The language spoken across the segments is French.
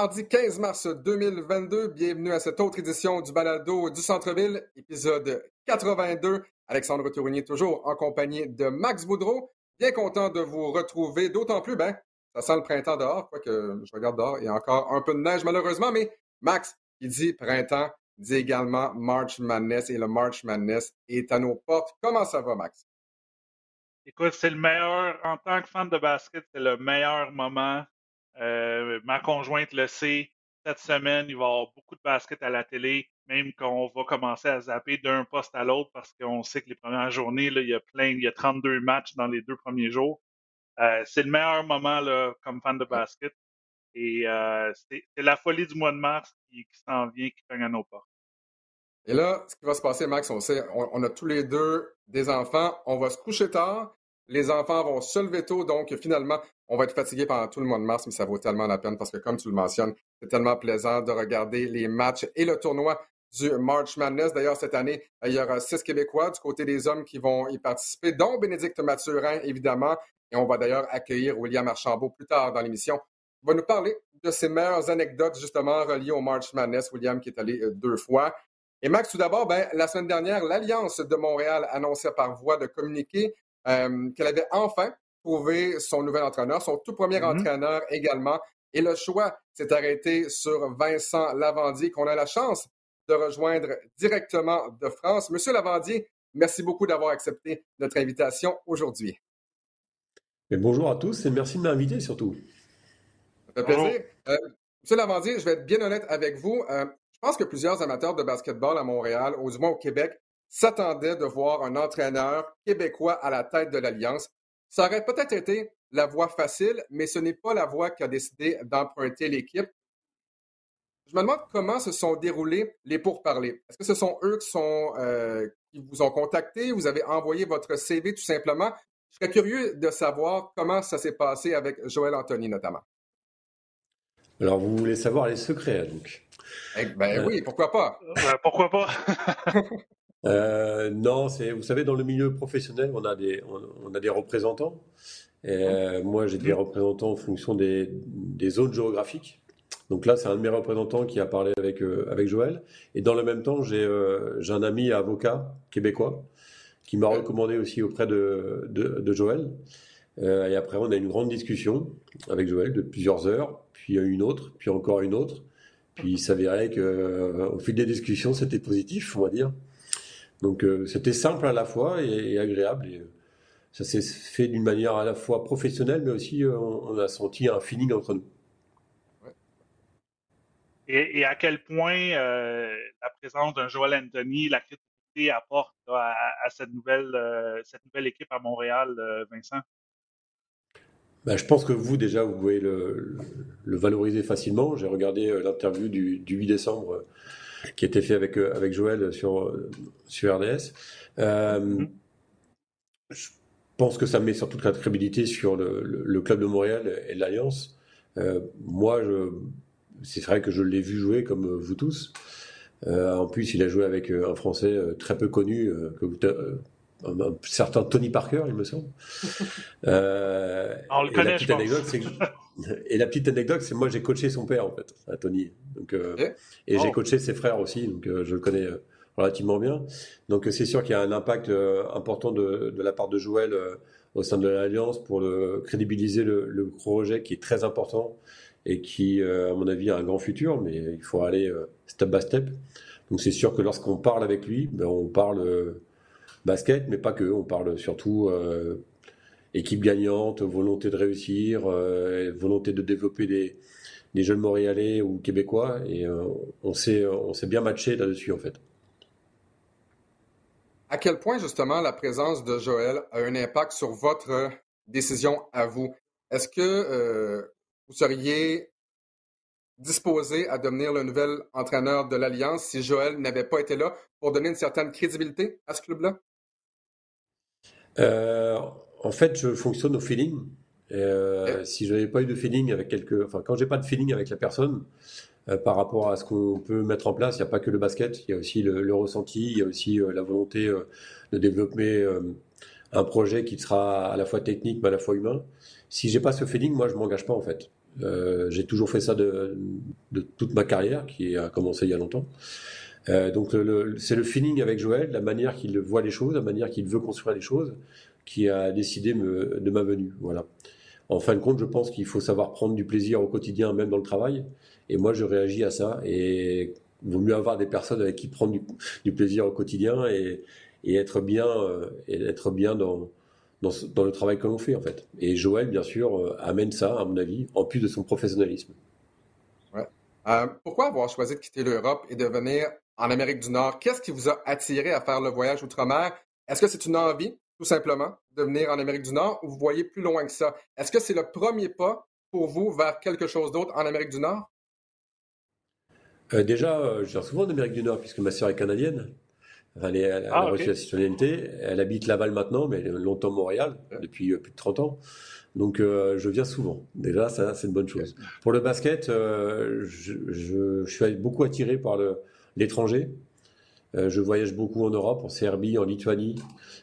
Mardi 15 mars 2022, bienvenue à cette autre édition du Balado du Centre-Ville, épisode 82. Alexandre Tourigny, toujours en compagnie de Max Boudreau. Bien content de vous retrouver, d'autant plus, ben, ça sent le printemps dehors, quoique je regarde dehors, il y a encore un peu de neige malheureusement, mais Max, qui dit printemps, dit également March Madness et le March Madness est à nos portes. Comment ça va, Max? Écoute, c'est le meilleur, en tant que fan de basket, c'est le meilleur moment euh, ma conjointe le sait. Cette semaine, il va y avoir beaucoup de basket à la télé, même qu'on va commencer à zapper d'un poste à l'autre parce qu'on sait que les premières journées, là, il y a plein, il y a 32 matchs dans les deux premiers jours. Euh, c'est le meilleur moment là, comme fan de basket. Et euh, c'est la folie du mois de mars qui, s'en vient, qui cogne à nos portes. Et là, ce qui va se passer, Max, on sait, on, a tous les deux des enfants, on va se coucher tard, les enfants vont se lever tôt, donc finalement, on va être fatigué pendant tout le mois de mars, mais ça vaut tellement la peine parce que, comme tu le mentionnes, c'est tellement plaisant de regarder les matchs et le tournoi du March Madness. D'ailleurs, cette année, il y aura six Québécois du côté des hommes qui vont y participer, dont Bénédicte Mathurin, évidemment. Et on va d'ailleurs accueillir William Archambault plus tard dans l'émission. Il va nous parler de ses meilleures anecdotes, justement, reliées au March Madness. William qui est allé euh, deux fois. Et Max, tout d'abord, ben, la semaine dernière, l'Alliance de Montréal annonçait par voie de communiqué euh, qu'elle avait enfin trouvé son nouvel entraîneur, son tout premier mm-hmm. entraîneur également. Et le choix s'est arrêté sur Vincent Lavandier, qu'on a la chance de rejoindre directement de France. Monsieur Lavandier, merci beaucoup d'avoir accepté notre invitation aujourd'hui. bonjour à tous et merci de m'inviter surtout. Ça fait plaisir. Euh, Monsieur Lavandier, je vais être bien honnête avec vous. Euh, je pense que plusieurs amateurs de basketball à Montréal, ou du moins au Québec, s'attendaient de voir un entraîneur québécois à la tête de l'Alliance. Ça aurait peut-être été la voie facile, mais ce n'est pas la voie qui a décidé d'emprunter l'équipe. Je me demande comment se sont déroulés les pourparlers. Est-ce que ce sont eux qui, sont, euh, qui vous ont contacté? Vous avez envoyé votre CV tout simplement? Je serais curieux de savoir comment ça s'est passé avec Joël Anthony notamment. Alors, vous voulez savoir les secrets, donc? Eh ben euh, oui, pourquoi pas? Euh, pourquoi pas? Euh, non, c'est, vous savez, dans le milieu professionnel, on a des, on, a des représentants. Et, euh, moi, j'ai des représentants en fonction des, des, zones géographiques. Donc là, c'est un de mes représentants qui a parlé avec, euh, avec Joël. Et dans le même temps, j'ai, j'ai un ami avocat québécois qui m'a recommandé aussi auprès de, de, de Joël. et après, on a une grande discussion avec Joël de plusieurs heures, puis une autre, puis encore une autre. Puis il s'avérait que, au fil des discussions, c'était positif, on va dire. Donc euh, c'était simple à la fois et, agréable. Et, euh, ça s'est fait d'une manière à la fois professionnelle, mais aussi euh, on, a senti un feeling entre nous. Et, à quel point la présence d'un Joel Anthony, la crédibilité apporte à, cette, nouvelle, cette nouvelle équipe à Montréal, Vincent? Ben, je pense que vous, déjà, vous pouvez le, valoriser facilement. J'ai regardé l'interview du, du, 8 décembre qui a été fait avec, euh, avec Joël sur, sur RDS. Euh, mm-hmm. Je pense que ça met surtout de la crédibilité sur le, le, club de Montréal et l'Alliance. Euh, moi, c'est vrai que je l'ai vu jouer comme vous tous. en plus, il a joué avec un Français très peu connu, que vous, un, certain Tony Parker, il me semble. Euh, On le connaît, je et la petite anecdote, c'est moi j'ai coaché son père en fait, à Tony. Donc, euh, et j'ai oh. coaché ses frères aussi, donc euh, je le connais relativement bien. Donc c'est sûr qu'il y a un impact important de, la part de Joël au sein de l'Alliance pour le, crédibiliser le, projet qui est très important et qui, à mon avis, a un grand futur, mais il faut aller step by step. Donc c'est sûr que lorsqu'on parle avec lui, ben, on parle basket, mais pas que. On parle surtout équipe gagnante, volonté de réussir, volonté de développer des, jeunes Montréalais ou Québécois, et on s'est on s'est bien matché là-dessus en fait. À quel point, justement, la présence de Joël a un impact sur votre décision à vous? Est-ce que euh, vous seriez disposé à devenir le nouvel entraîneur de l'Alliance si Joël n'avait pas été là pour donner une certaine crédibilité à ce club-là? Euh, en fait, je fonctionne au feeling. Euh, si je n'avais pas eu de feeling avec quelques, enfin, quand j'ai pas de feeling avec la personne, euh, par rapport à ce qu'on peut mettre en place. Il n'y a pas que le basket, il y a aussi le, ressenti, il y a aussi euh, la volonté de développer un projet qui sera à la fois technique mais à la fois humain. Si j'ai pas ce feeling, moi je m'engage pas en fait. j'ai toujours fait ça de, toute ma carrière qui a commencé il y a longtemps. Donc c'est le feeling avec Joël, la manière qu'il voit les choses, la manière qu'il veut construire les choses, qui a décidé de ma venue. Voilà. En fin de compte, je pense qu'il faut savoir prendre du plaisir au quotidien, même dans le travail. Et moi, je réagis à ça. Et il vaut mieux avoir des personnes avec qui prendre du, plaisir au quotidien et, être bien, euh, être bien dans, le travail que l'on fait, en fait. Et Joël, bien sûr, euh, amène ça, à mon avis, en plus de son professionnalisme. Euh, pourquoi avoir choisi de quitter l'Europe et de venir en Amérique du Nord? Qu'est-ce qui vous a attiré à faire le voyage outre-mer? Est-ce que c'est une envie, tout simplement, de venir en Amérique du Nord ou vous voyez plus loin que ça? Est-ce que c'est le premier pas pour vous vers quelque chose d'autre en Amérique du Nord? Euh, déjà, euh, je viens souvent d'Amérique du Nord, puisque ma sœur est canadienne. elle, elle a ah, reçu la citoyenneté. Elle habite Laval maintenant, mais elle est longtemps à Montréal, depuis euh, plus de 30 ans. Donc, je viens souvent. Déjà, ça, c'est une bonne chose. Pour le basket, je, je, suis beaucoup attiré par l'étranger. je voyage beaucoup en Europe, en Serbie, en Lituanie,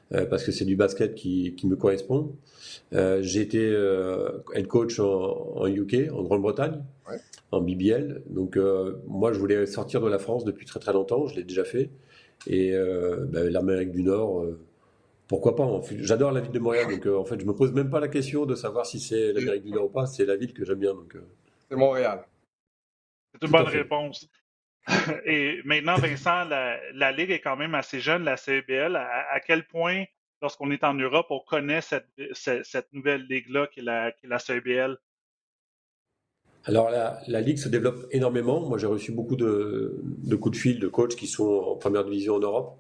parce que c'est du basket qui, qui me correspond. j'ai été head coach en, en UK, en Grande-Bretagne. Ouais en BBL. Donc euh, moi, je voulais sortir de la France depuis très très longtemps, je l'ai déjà fait. Et euh, ben, l'Amérique du Nord, euh, pourquoi pas? J'adore la ville de Montréal, donc en fait, je me pose même pas la question de savoir si c'est l'Amérique du Nord ou pas, c'est la ville que j'aime bien. Donc, C'est Montréal. C'est une bonne réponse. Et maintenant, Vincent, la, Ligue est quand même assez jeune, la CBL. À, quel point, lorsqu'on est en Europe, on connaît cette, nouvelle Ligue-là qui est la, qui est la CBL? Alors la, ligue se développe énormément. Moi j'ai reçu beaucoup de, coups de fil de coachs qui sont en première division en Europe,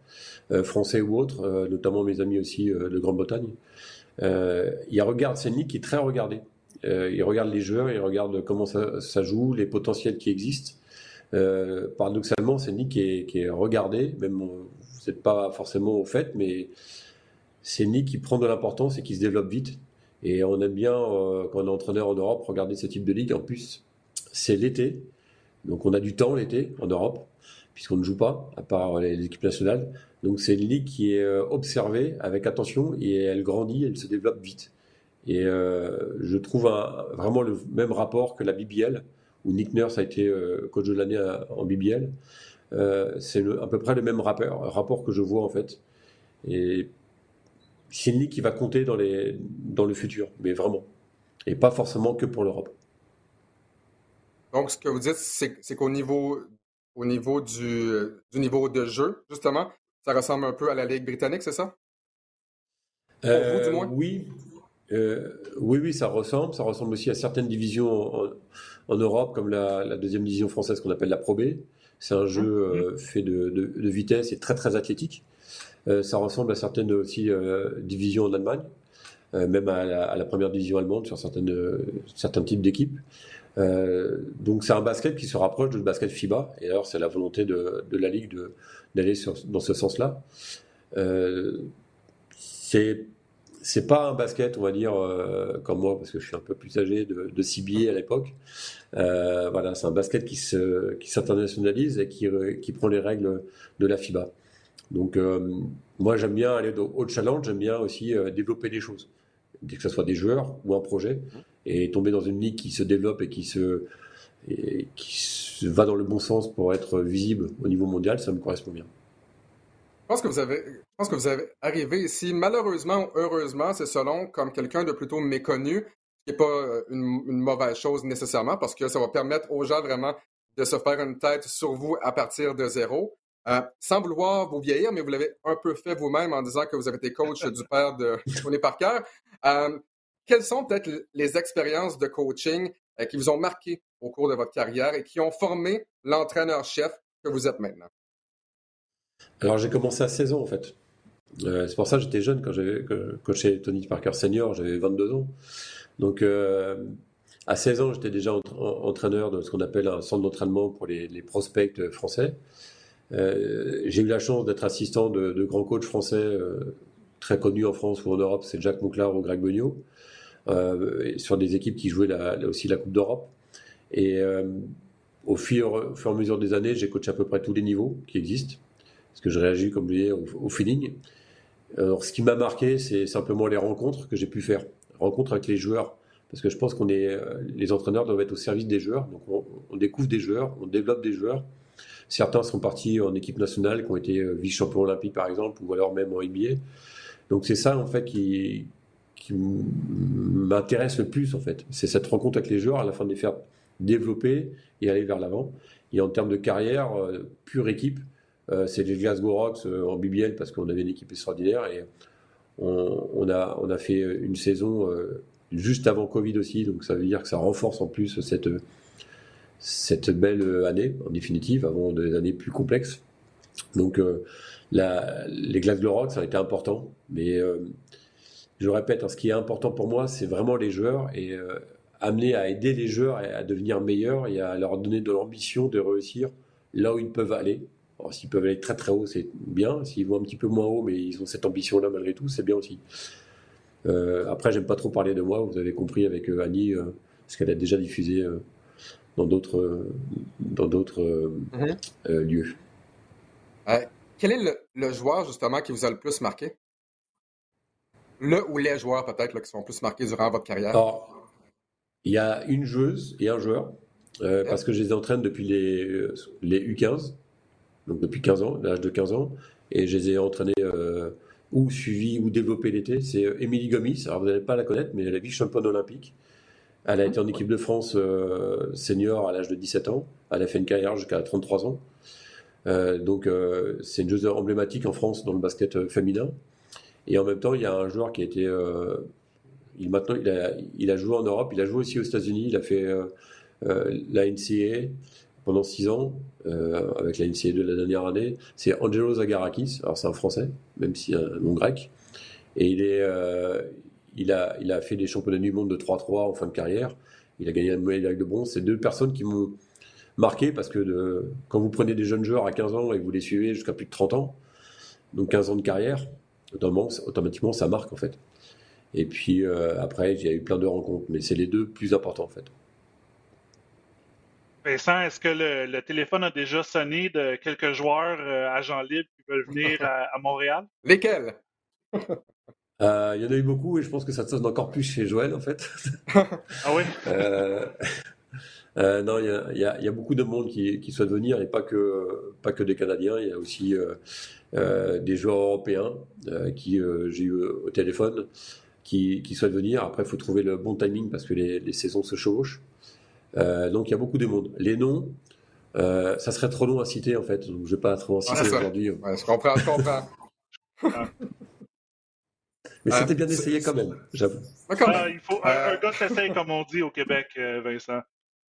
euh, français ou autres, euh, notamment mes amis aussi euh, de Grande-Bretagne. ils regardent, c'est une ligue qui est très regardée. ils regardent les joueurs, ils regardent comment ça, joue, les potentiels qui existent. Paradoxalement, c'est une ligue qui est, regardée, même vous n'êtes pas forcément au fait, mais c'est une ligue qui prend de l'importance et qui se développe vite. Et on aime bien, euh, quand on est entraîneur en Europe, regarder ce type de ligue. En plus, c'est l'été. Donc on a du temps l'été en Europe, puisqu'on ne joue pas, à part les, équipes nationales. Donc c'est une ligue qui est euh, observée avec attention et elle grandit, elle se développe vite. Et euh, je trouve vraiment le même rapport que la BBL, où Nick Nurse a été coach de l'année en BBL. c'est à peu près le même rapport, rapport que je vois en fait. Et c'est une ligue qui va compter dans, les, dans le futur, mais vraiment. Et pas forcément que pour l'Europe. Donc, ce que vous dites, c'est qu'au niveau, au niveau du, du, niveau de jeu, justement, ça ressemble un peu à la Ligue britannique, c'est ça? Pour vous, du euh, moins? Oui. Euh, oui, oui, ça ressemble. Ça ressemble aussi à certaines divisions en, Europe, comme la, deuxième division française qu'on appelle la Pro B. C'est un jeu mmh. euh, fait de, de, vitesse et très, très athlétique. Euh, ça ressemble à certaines aussi euh, divisions en Allemagne, même à la, première division allemande sur certaines, certains types d'équipes. donc c'est un basket qui se rapproche du basket FIBA, et alors c'est la volonté de, la Ligue d'aller dans ce sens-là. c'est c'est pas un basket, on va dire, comme moi, parce que je suis un peu plus âgé, de, de CBA à l'époque. voilà, c'est un basket qui s'internationalise qui et qui, qui, prend les règles de la FIBA. Donc, euh, moi, j'aime bien aller au challenge, j'aime bien aussi euh, développer des choses, que ce soit des joueurs ou un projet, et tomber dans une ligue qui se développe et qui se, qui va dans le bon sens pour être visible au niveau mondial, ça me correspond bien. Je pense que vous avez, je pense que vous avez arrivé ici, malheureusement ou heureusement, c'est selon, comme quelqu'un de plutôt méconnu, ce qui n'est pas euh, une, mauvaise chose nécessairement, parce que ça va permettre aux gens vraiment de se faire une tête sur vous à partir de zéro. Euh, sans vouloir vous vieillir, mais vous l'avez un peu fait vous-même en disant que vous avez été coach du père de Tony Parker. Euh, quelles sont peut-être les expériences de coaching euh, qui vous ont marqué au cours de votre carrière et qui ont formé l'entraîneur-chef que vous êtes maintenant? Alors j'ai commencé à 16 ans en fait. Euh, c'est pour ça que j'étais jeune quand j'avais coaché Tony Parker senior, j'avais 22 ans. Donc euh, à 16 ans, j'étais déjà entraîneur de ce qu'on appelle un centre d'entraînement pour les, prospects français. j'ai eu la chance d'être assistant de, grands coachs français très connus en France ou en Europe, c'est Jacques Monclar ou Greg Beugnot. Euh, sur des équipes qui jouaient aussi la Coupe d'Europe. Et euh, au fur, et à mesure des années, j'ai coaché à peu près tous les niveaux qui existent, parce que je réagis, comme je disais, au, feeling. Alors, ce qui m'a marqué, c'est simplement les rencontres que j'ai pu faire, rencontres avec les joueurs, parce que je pense qu'on est, euh, les entraîneurs doivent être au service des joueurs. Donc, on, découvre des joueurs, on développe des joueurs. Certains sont partis en équipe nationale, qui ont été vice-champions olympiques, par exemple, ou alors même en NBA. Donc, c'est ça, en fait, qui, qui m'intéresse le plus en fait. C'est cette rencontre avec les joueurs, à la fin de les faire développer et aller vers l'avant. Et en termes de carrière, euh, pure équipe, euh, c'est les Glasgow Rocks euh, en BBL parce qu'on avait une équipe extraordinaire et on, a, fait une saison juste avant Covid aussi, donc ça veut dire que ça renforce en plus cette, belle année, en définitive, avant des années plus complexes. Donc les Glasgow Rocks, ça a été important, mais je répète, hein, ce qui est important pour moi, c'est vraiment les joueurs et euh, amener à aider les joueurs à, devenir meilleurs et à leur donner de l'ambition de réussir là où ils peuvent aller. S'ils peuvent aller très très haut, c'est bien. S'ils vont un petit peu moins haut, mais ils ont cette ambition-là malgré tout, c'est bien aussi. Euh, après, j'aime pas trop parler de moi. Vous avez compris avec euh, Annie, euh, ce qu'elle a déjà diffusé dans d'autres dans d'autres mm-hmm. lieux. quel est le joueur justement qui vous a le plus marqué? Le ou les joueurs peut-être qui sont plus marqués durant votre carrière? il y a une joueuse et un joueur, euh, parce que je les entraîne depuis les, euh, les U15, donc depuis 15 ans, l'âge de 15 ans, et je les ai entraînés euh, ou suivis ou développés l'été. C'est Émilie Gomis, alors vous n'allez pas la connaître, mais elle est vice-championne olympique. Elle a été en équipe de France senior à l'âge de 17 ans. Elle a fait une carrière jusqu'à 33 ans. donc c'est une joueuse emblématique en France dans le basket féminin. Et en même temps, il y a un joueur qui a été. Euh, il, maintenant, il a, il a joué en Europe, il a joué aussi aux États-Unis, il a fait euh, euh, la NCAA pendant six ans, avec la NCAA de la dernière année. C'est Angelo Zagarakis, alors c'est un Français, même si un nom grec. Et il, est, il, a, fait des championnats du monde de 3-3 en fin de carrière. Il a gagné une médaille de bronze. C'est deux personnes qui m'ont marqué parce que quand vous prenez des jeunes joueurs à 15 ans et vous les suivez jusqu'à plus de 30 ans, donc 15 ans de carrière, automatiquement, ça marque en fait. Et puis euh, après, il y a eu plein de rencontres, mais c'est les deux plus importants en fait. Vincent, est-ce que le, téléphone a déjà sonné de quelques joueurs euh, agents libres qui veulent venir à, Montréal? Lesquels? Euh, il y en a eu beaucoup et je pense que ça sonne encore plus chez Joël en fait. ah oui? Euh, non, il y a, beaucoup de monde qui, qui souhaite venir et pas que, pas que des Canadiens. Il y a aussi euh, euh, des joueurs européens qui j'ai eu au téléphone qui, qui, souhaitent venir. Après, il faut trouver le bon timing parce que les, saisons se chevauchent. Donc, il y a beaucoup de monde. Les noms, ça serait trop long à citer en fait. Donc, je ne vais pas trop en citer aujourd'hui. je comprends, je comprends. Mais c'était bien essayé quand même, j'avoue. il faut un, un gars s'essaye comme on dit au Québec, Vincent.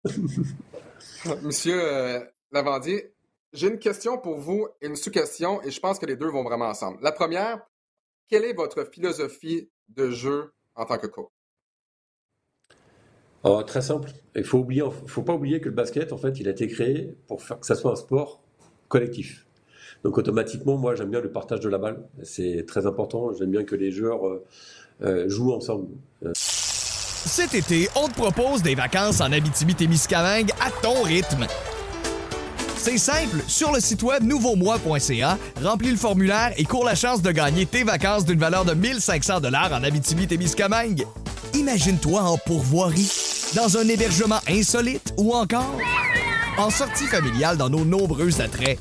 Monsieur euh, Lavandier, j'ai une question pour vous et une sous-question, et je pense que les deux vont vraiment ensemble. La première, quelle est votre philosophie de jeu en tant que coach? Oh, très simple. Il faut faut pas oublier que le basket, en fait, il a été créé pour faire que ça soit un sport collectif. Donc automatiquement, moi, j'aime bien le partage de la balle. C'est très important. J'aime bien que les joueurs euh, euh, jouent ensemble. Cet été, on te propose des vacances en Abitibi-Témiscamingue à ton rythme. C'est simple, sur le site web nouveaumois.ca, remplis le formulaire et cours la chance de gagner tes vacances d'une valeur de 1500 dollars en Abitibi-Témiscamingue. Imagine-toi en pourvoirie, dans un hébergement insolite ou encore en sortie familiale dans nos nombreux attraits.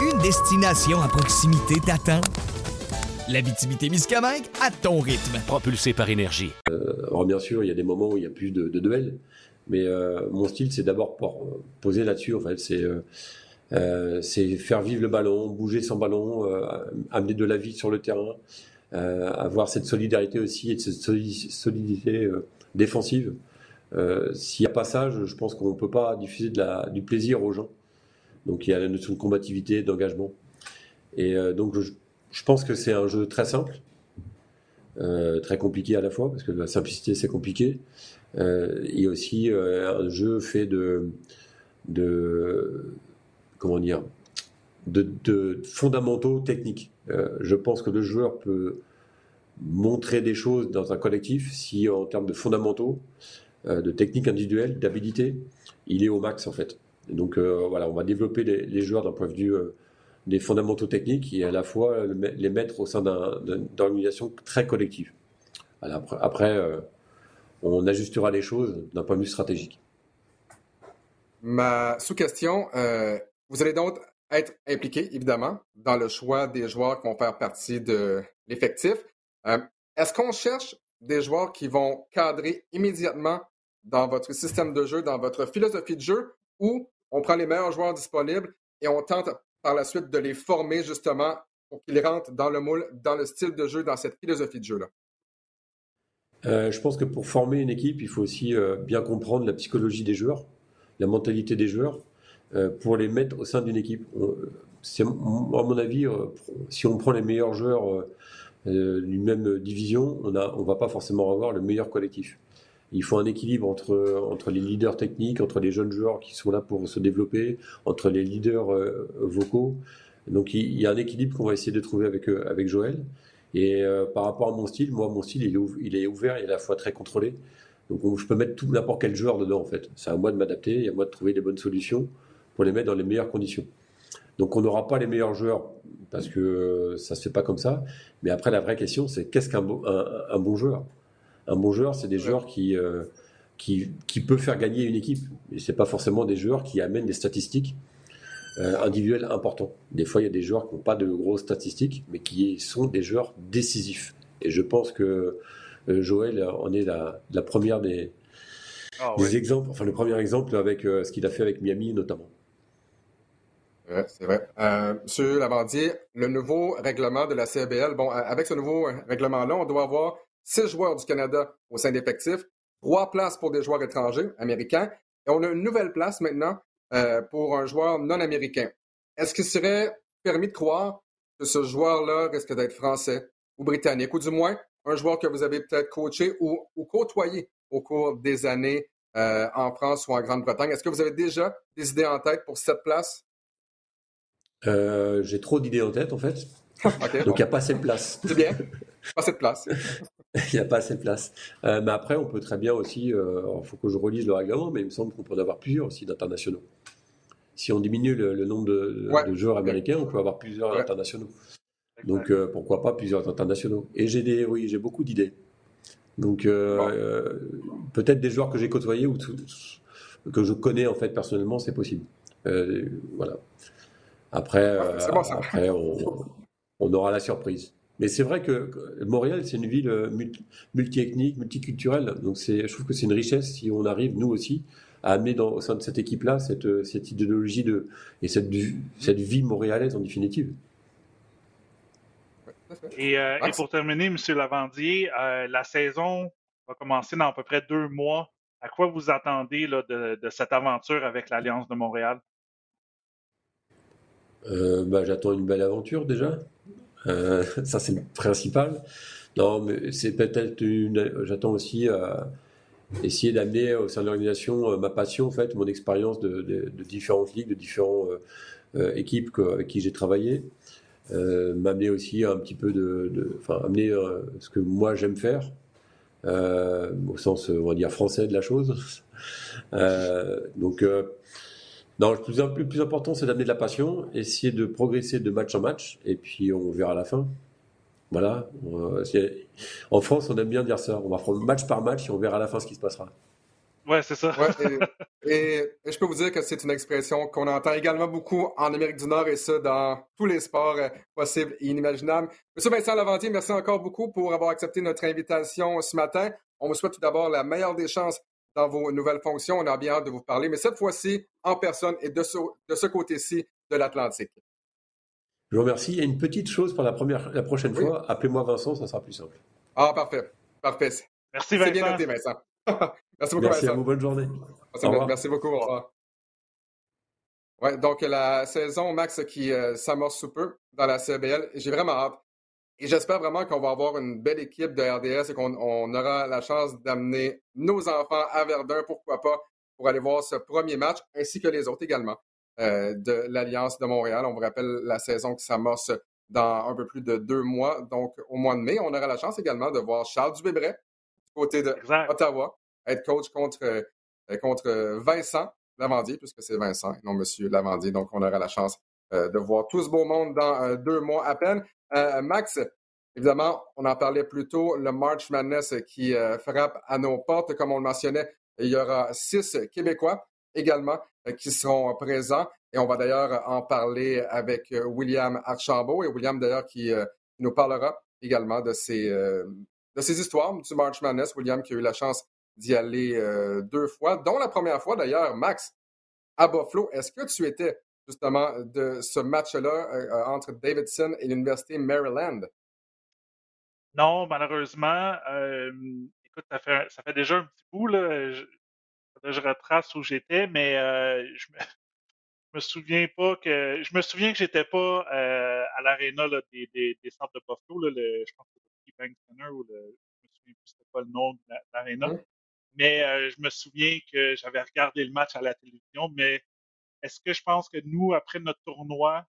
Une destination à proximité t'attend. L'Abitibi-Témiscamingue à ton rythme. Propulsé par énergie. Euh, alors bien sûr, il y a des moments où il y a plus de, de duels, mais euh, mon style, c'est d'abord pour euh, poser là-dessus. En fait, c'est euh, c'est faire vivre le ballon, bouger sans ballon, amener de la vie sur le terrain, avoir cette solidarité aussi et cette solidité défensive. S'il n'y a pas ça, je, pense qu'on ne peut pas diffuser du plaisir aux gens. Donc il y a la notion de combativité, d'engagement. Et donc je, pense que c'est un jeu très simple, euh, très compliqué à la fois, parce que la simplicité c'est compliqué. Euh, et aussi euh, un jeu fait de, comment dire, de, fondamentaux techniques. Euh, je pense que le joueur peut montrer des choses dans un collectif si en termes de fondamentaux, euh, de techniques individuelles, d'habilité, il est au max en fait. donc euh, voilà, on va développer les, joueurs d'un point de vue des fondamentaux techniques et à la fois les mettre au sein d'une organisation très collective. après, euh, on ajustera les choses d'un point de vue stratégique. Ma sous-question, euh, vous allez donc être impliqué, évidemment, dans le choix des joueurs qui vont faire partie de l'effectif. Euh, Est-ce qu'on cherche des joueurs qui vont cadrer immédiatement dans votre système de jeu, dans votre philosophie de jeu, ou on prend les meilleurs joueurs disponibles et on tente par la suite de les former justement pour qu'ils rentrent dans le moule, dans le style de jeu, dans cette philosophie de jeu-là? Euh, je pense que pour former une équipe, il faut aussi euh, bien comprendre la psychologie des joueurs, la mentalité des joueurs, euh, pour les mettre au sein d'une équipe. C'est, à mon avis, si on prend les meilleurs joueurs d'une même division, on ne on va pas forcément avoir le meilleur collectif. Il faut un équilibre entre, les leaders techniques, entre les jeunes joueurs qui sont là pour se développer, entre les leaders euh, vocaux. Donc il, y a un équilibre qu'on va essayer de trouver avec, euh, Joël. Et euh, par rapport à mon style, moi, mon style, il est, ouvert, il est à la fois très contrôlé. Donc je peux mettre tout n'importe quel joueur dedans, en fait. C'est à moi de m'adapter et à moi de trouver les bonnes solutions pour les mettre dans les meilleures conditions. Donc on n'aura pas les meilleurs joueurs parce que ça se fait pas comme ça. Mais après, la vraie question, c'est qu'est-ce qu'un bon, un, un bon joueur? Un bon joueur, c'est des joueurs qui, euh, qui, qui peuvent faire gagner une équipe. Et c'est pas forcément des joueurs qui amènent des statistiques euh, individuelles importantes. Des fois, il y a des joueurs qui n'ont pas de grosses statistiques, mais qui sont des joueurs décisifs. Et je pense que euh, Joël en est la, la première des, ah, des exemples, enfin le premier exemple avec ce qu'il a fait avec Miami notamment. Ouais, c'est vrai. Euh, Monsieur Lavandier, le nouveau règlement de la CBL, bon, avec ce nouveau règlement-là, on doit avoir six joueurs du Canada au sein d'effectifs, trois places pour des joueurs étrangers, américains, et on a une nouvelle place maintenant euh, pour un joueur non américain. Est-ce qu'il serait permis de croire que ce joueur-là risque d'être français ou britannique, ou du moins un joueur que vous avez peut-être coaché ou, ou, côtoyé au cours des années euh, en France ou en Grande-Bretagne? Est-ce que vous avez déjà des idées en tête pour cette place? Euh, J'ai trop d'idées en tête, en fait. Donc, il n'y a pas assez de place. C'est bien. Pas de place. il n'y a pas assez de place. Euh, mais après, on peut très bien aussi, il euh, faut que je relise le règlement, mais il me semble qu'on peut en avoir plusieurs aussi d'internationaux. Si on diminue le, le nombre de, ouais. de, joueurs américains, on peut avoir plusieurs ouais. internationaux. Donc euh, pourquoi pas plusieurs internationaux. Et j'ai des, oui, j'ai beaucoup d'idées. Donc peut-être des joueurs que j'ai côtoyés ou que je connais en fait personnellement, c'est possible. voilà. Après, bon, après on, on aura la surprise. Mais c'est vrai que Montréal, c'est une ville euh, multiethnique, multiculturelle. Donc je trouve que c'est une richesse si on arrive, nous aussi, à amener dans, au sein de cette équipe-là cette, euh, cette, idéologie de, et cette, cette vie montréalaise en définitive. Et, euh, et pour terminer, M. Lavandier, euh, la saison va commencer dans à peu près deux mois. À quoi vous attendez là, de, de, cette aventure avec l'Alliance de Montréal? Euh, bah, J'attends une belle aventure déjà. Euh, ça, c'est le principal. Non, mais c'est peut-être une. J'attends aussi à essayer d'amener au sein de l'organisation euh, ma passion, en fait, mon expérience de, de, de, différentes ligues, de différentes euh, équipes avec qui j'ai travaillé. Euh, m'amener aussi un petit peu de, enfin amener ce que moi j'aime faire au sens on va dire français de la chose donc non, le plus, le plus important, c'est d'amener de la passion, essayer de progresser de match en match, et puis on verra à la fin. Voilà. En France, on aime bien dire ça. On va prendre match par match et on verra à la fin ce qui se passera. Ouais, c'est ça. et, je peux vous dire que c'est une expression qu'on entend également beaucoup en Amérique du Nord et ça dans tous les sports euh, possibles et inimaginables. Monsieur Vincent Lavandier, merci encore beaucoup pour avoir accepté notre invitation ce matin. On vous souhaite tout d'abord la meilleure des chances dans vos nouvelles fonctions. On a bien hâte de vous parler, mais cette fois-ci en personne et de ce, de ce côté-ci de l'Atlantique. Je vous remercie. Il y a une petite chose pour la, première, la prochaine fois. Appelez-moi Vincent, ça sera plus simple. Ah, parfait. Parfait. Merci, Vincent. C'est bien noté, Vincent. Merci beaucoup, Merci à vous. Bonne journée. Merci, beaucoup. Au revoir. Ouais, donc la saison, Max, qui euh, s'amorce sous peu dans la CBL. J'ai vraiment hâte. Et j'espère vraiment qu'on va avoir une belle équipe de RDS et qu'on aura la chance d'amener nos enfants à Verdun, pourquoi pas, pour aller voir ce premier match, ainsi que les autres également, euh, de l'Alliance de Montréal. On vous rappelle la saison qui s'amorce dans un peu plus de deux mois, donc au mois de mai. On aura la chance également de voir Charles Dubébret du côté de Ottawa, être coach contre, euh, contre Vincent Lavandier, puisque c'est Vincent, non Monsieur Lavandier. Donc, on aura la chance euh, de voir tout ce beau monde dans euh, deux mois à peine. Max, évidemment, on en parlait plus tôt, le March Madness qui frappe à nos portes. Comme on le mentionnait, il y aura six Québécois également qui seront présents. Et on va d'ailleurs en parler avec William Archambault et William d'ailleurs qui nous parlera également de ces, histoires du March Madness. William qui a eu la chance d'y aller euh, deux fois, dont la première fois d'ailleurs, Max, à Buffalo. Est-ce que tu étais justement de ce match-là euh, euh, entre Davidson et l'Université Maryland? Non, malheureusement. écoute, ça fait, ça fait déjà un petit bout, là. Je, je retrace où j'étais, mais je me, me souviens pas que. Je me souviens que j'étais pas à l'aréna des, des, des, centres de Buffalo, là, le, je pense que c'était le Bank Center ou le. Je me souviens plus c'était pas le nom de l'aréna. Mmh. Mais euh, je me souviens que j'avais regardé le match à la télévision, mais est-ce que je pense que nous, après notre tournoi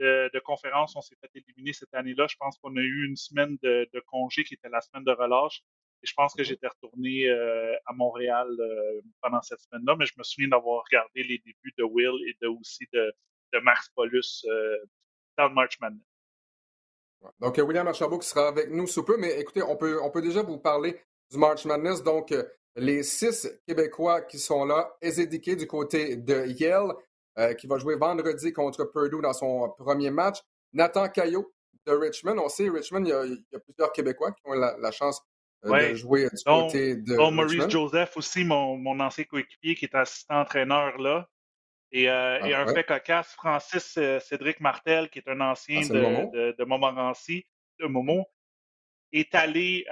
de, de conférence, on s'est fait éliminer cette année-là? Je pense qu'on a eu une semaine de, de, congé qui était la semaine de relâche. Et je pense que j'étais retourné euh, à Montréal euh, pendant cette semaine-là, mais je me souviens d'avoir regardé les débuts de Will et de, aussi de, de Paulus dans le March Madness. Donc, William Archambault qui sera avec nous sous peu, mais écoutez, on peut, on peut déjà vous parler du March Madness. Donc, les six Québécois qui sont là, Ezedike du côté de Yale, euh, qui va jouer vendredi contre Purdue dans son premier match. Nathan Caillot de Richmond. On sait, Richmond, il y a, plusieurs Québécois qui ont la, chance euh, de jouer du côté de. Maurice Joseph aussi, mon, ancien coéquipier qui est assistant entraîneur là. Et, euh, ah, un fait cocasse, Francis Cédric Martel, qui est un ancien ah, de, de, Montmorency, de Momo, est allé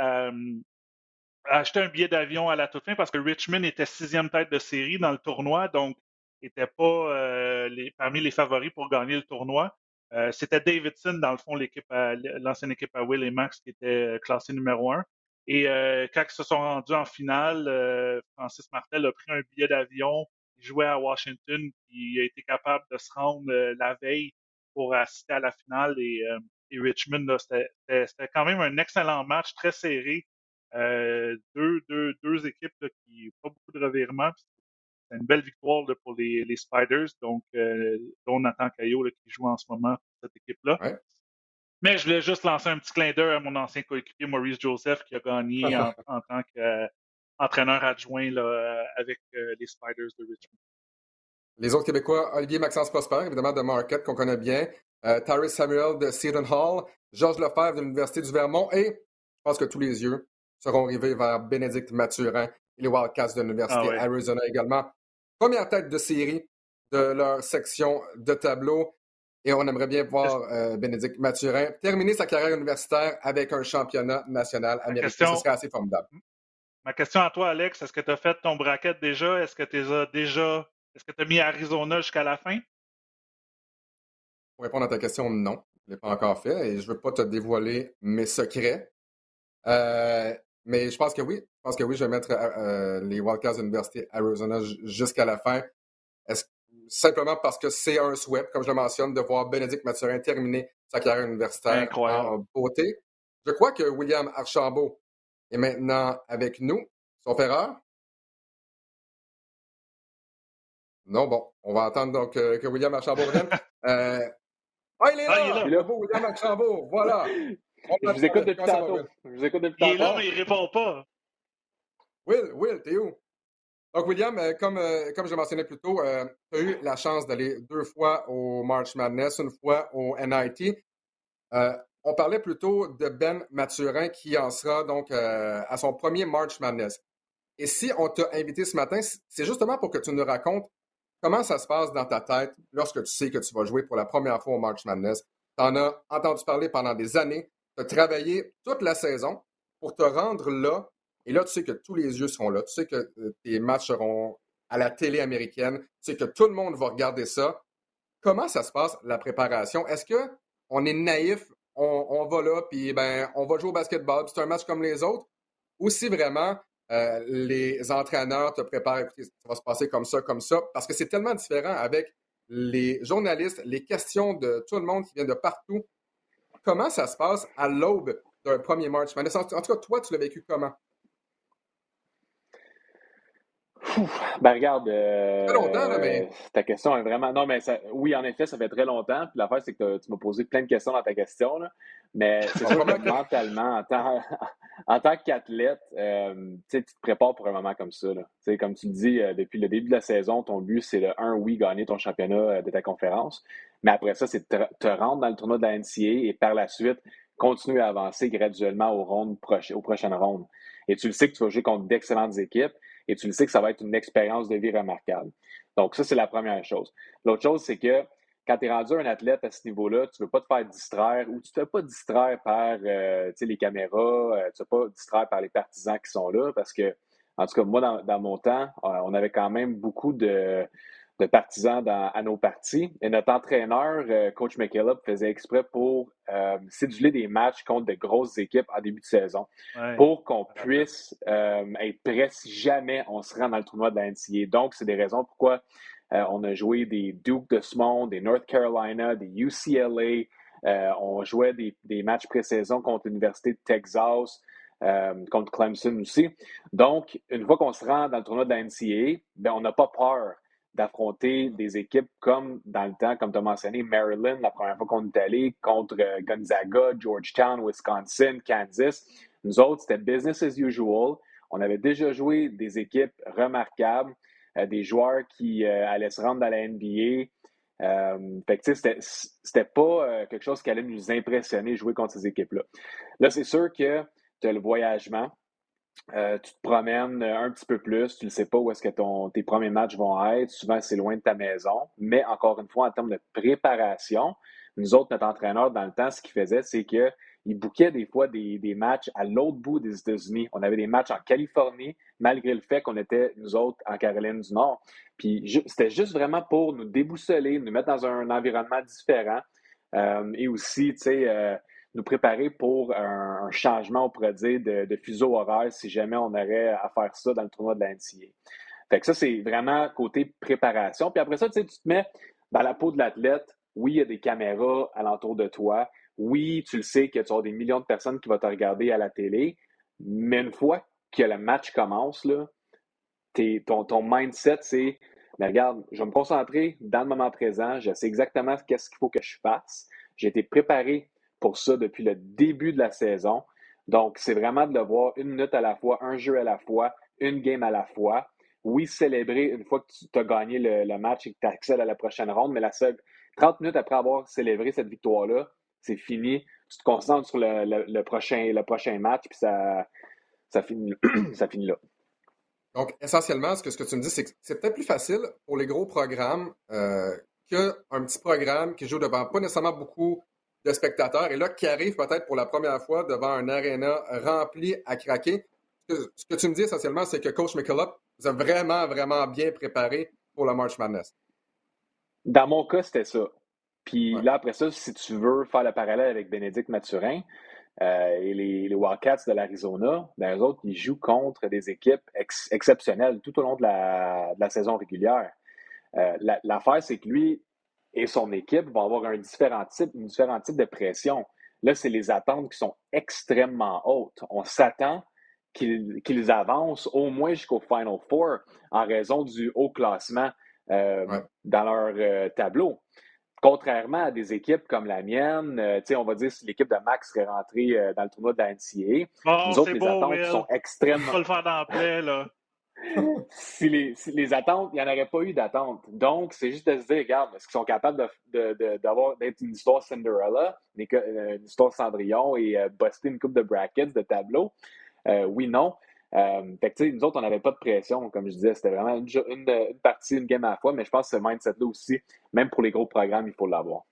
acheté un billet d'avion à la toute fin parce que Richmond était sixième tête de série dans le tournoi, donc n'était pas euh, parmi les favoris pour gagner le tournoi. Euh, c'était Davidson, dans le fond, l'ancienne équipe à Will et Max qui était euh, classé numéro un. Et quand ils se sont rendus en finale, Francis Martel a pris un billet d'avion, il jouait à Washington, il a été capable de se rendre la veille pour assister à la finale. Et, et Richmond, c'était quand même un excellent match, très serré. Deux, deux, deux équipes qui n'ont pas beaucoup de revirements. C'est une belle victoire pour les, les, Spiders, donc euh, dont Nathan Caillot qui joue en ce moment pour cette équipe-là. Mais je voulais juste lancer un petit clin d'œil à mon ancien coéquipier Maurice Joseph qui a gagné en, tant qu'entraîneur adjoint là, avec euh, les Spiders de Richmond. Les autres Québécois, Olivier Maxence Prosper, évidemment de Marquette, qu'on connaît bien, euh, Tyrese Samuel de Seton Hall, Georges Lefebvre de l'Université du Vermont et je pense que tous les yeux seront arrivés vers Bénédicte Mathurin les Wildcats de l'Université ah Arizona également. Première tête de série de leur section de tableau. Et on aimerait bien voir euh, Bénédicte Mathurin terminer sa carrière universitaire avec un championnat national américain. Ce serait assez formidable. Ma question à toi, Alex, est-ce que tu as fait ton bracket déjà? Est-ce que tu as déjà. Est-ce que tu as mis Arizona jusqu'à la fin? Pour répondre à ta question, non. Je ne l'ai pas encore fait et je ne veux pas te dévoiler mes secrets. Euh, mais je pense que oui. Je pense que oui, je vais mettre euh, euh, les Wildcats de l'Université Arizona jusqu'à la fin. simplement parce que c'est un souhait, comme je le mentionne, de voir Bénédicte Mathurin terminer sa carrière universitaire en beauté? Je crois que William Archambault est maintenant avec nous. Son erreur? Non, bon, on va attendre donc euh, que William Archambault revienne. Ah, il est ah, là! il est là. beau, William Archambault, voilà! Je vous écoute depuis tantôt. Je vous écoute depuis tantôt. Il est là, mais il répond pas. Will, Will, t'es où? Donc, William, euh, comme, euh, comme je mentionnais plus tôt, tu as eu la chance d'aller deux fois au March Madness, une fois au NIT. on parlait plutôt de Ben Mathurin qui en sera donc à son premier March Madness. Et si on t'a invité ce matin, c'est justement pour que tu nous racontes comment ça se passe dans ta tête lorsque tu sais que tu vas jouer pour la première fois au March Madness. Tu en as entendu parler pendant des années, tu as travaillé toute la saison pour te rendre là. Et là, tu sais que tous les yeux seront là. Tu sais que euh, tes matchs seront à la télé américaine. Tu sais que tout le monde va regarder ça. Comment ça se passe, la préparation? Est-ce qu'on est naïf, on, va là, puis ben, on va jouer au basketball, c'est un match comme les autres? Ou si vraiment euh, les entraîneurs te préparent, écoutez, ça va se passer comme ça, comme ça, parce que c'est tellement différent avec les journalistes, les questions de tout le monde qui vient de partout. Comment ça se passe à l'aube d'un premier match? En tout cas, toi, tu l'as vécu comment? Ben regarde, euh, longtemps, mais... ta question est vraiment. Non, mais ça... oui, en effet, ça fait très longtemps. Puis l'affaire, c'est que tu m'as posé plein de questions dans ta question. Là. Mais c'est sûr que mentalement, en tant, en tant qu'athlète, euh, tu te prépares pour un moment comme ça. Là. Comme tu le dis, euh, depuis le début de la saison, ton but, c'est le 1, oui, gagner ton championnat de ta conférence. Mais après ça, c'est de te, rendre dans le tournoi de la NCA et par la suite, continuer à avancer graduellement aux, rondes aux prochaines rondes. Et tu le sais que tu vas jouer contre d'excellentes équipes et tu le sais que ça va être une expérience de vie remarquable. Donc, ça, c'est la première chose. L'autre chose, c'est que quand tu es rendu un athlète à ce niveau-là, tu ne veux pas te faire distraire ou tu ne te pas distraire par euh, les caméras, euh, tu ne pas distraire par les partisans qui sont là parce que, en tout cas, moi, dans mon temps, euh, on avait quand même beaucoup de, de partisans dans, à nos parties. Et notre entraîneur, euh, Coach McKillop, faisait exprès pour euh, des matchs contre de grosses équipes en début de saison pour qu'on puisse euh, être prêt si jamais on se rend dans le tournoi de la NCAA. Donc, c'est des raisons pourquoi euh, on a joué des Duke de ce monde, des North Carolina, des UCLA. on jouait des, des matchs pré-saison contre l'Université de Texas. contre Clemson aussi. Donc, une fois qu'on se rend dans le tournoi de la NCAA, ben, on n'a pas peur d'affronter des équipes comme dans le temps, comme tu as mentionné, Maryland, la première fois qu'on est allé, contre euh, Gonzaga, Georgetown, Wisconsin, Kansas. Nous autres, c'était business as usual. On avait déjà joué des équipes remarquables, euh, des joueurs qui euh, allaient se rendre dans la NBA. fait que, c'était, c'était pas quelque chose qui allait nous impressionner jouer contre ces équipes-là. Là, c'est sûr que tu as le voyagement. Euh, tu te promènes un petit peu plus, tu ne sais pas où est-ce que tes premiers matchs vont être. Souvent, c'est loin de ta maison. Mais encore une fois, en termes de préparation, nous autres, notre entraîneur, dans le temps, ce qu'il faisait, c'est qu'il bouquait des fois des, des matchs à l'autre bout des États-Unis. On avait des matchs en Californie, malgré le fait qu'on était, nous autres, en Caroline du Nord. Puis c'était juste vraiment pour nous déboussoler, nous mettre dans un environnement différent. Euh, et aussi, tu sais, euh, nous préparer pour un, changement, on pourrait dire, de, fuseau horaire si jamais on aurait à faire ça dans le tournoi de l'NCA. Fait que ça, c'est vraiment côté préparation. Puis après ça, tu, te mets dans la peau de l'athlète. Oui, il y a des caméras alentour de toi. Oui, tu le sais que tu as des millions de personnes qui vont te regarder à la télé. Mais une fois que le match commence, là, ton, mindset, c'est regarde, je vais me concentrer dans le moment présent. Je sais exactement qu'est-ce qu'il faut que je fasse. J'ai été préparé pour ça depuis le début de la saison. Donc, c'est vraiment de le voir une minute à la fois, un jeu à la fois, une game à la fois. Oui, célébrer une fois que tu as gagné le, match et que tu accèdes à la prochaine ronde, mais la seule 30 minutes après avoir célébré cette victoire-là, c'est fini. Tu te concentres sur le, prochain, match, puis ça, finit, ça finit là. Donc, essentiellement, ce que, ce que tu me dis, c'est que c'est peut-être plus facile pour les gros programmes euh, qu'un petit programme qui joue devant pas nécessairement beaucoup de spectateurs et là, qui arrive peut-être pour la première fois devant un aréna rempli à craquer. Ce que tu me dis essentiellement, c'est que Coach McCullough vous a vraiment, vraiment bien préparé pour la March Madness. Dans mon cas, c'était ça. Puis là, après ça, si tu veux faire le parallèle avec Bénédicte Mathurin euh, et les, Wildcats de l'Arizona, ben, eux autres, ils jouent contre des équipes exceptionnelles tout au long de la, saison régulière. Euh, l'affaire, c'est que lui, et son équipe vont avoir un différent type, une différent type de pression. Là, c'est les attentes qui sont extrêmement hautes. On s'attend qu'ils avancent au moins jusqu'au Final Four en raison du haut classement euh, dans leur euh, tableau. Contrairement à des équipes comme la mienne, euh, on va dire si l'équipe de Max serait rentrée dans le tournoi de la NCAA, nous autres, les attentes sont extrêmement... On va le faire dans là. si, les, les, attentes, il n'y en aurait pas eu d'attente. Donc, c'est juste de se dire, regarde, est-ce qu'ils sont capables d'avoir, d'être une histoire Cinderella, une histoire Cendrillon et euh, une coupe de brackets, de tableau? Euh, oui, non. Euh, fait que, nous autres, on n'avait pas de pression, comme je disais. C'était vraiment une, partie, une game à la fois, mais je pense que ce mindset-là aussi, même pour les gros programmes, il faut l'avoir.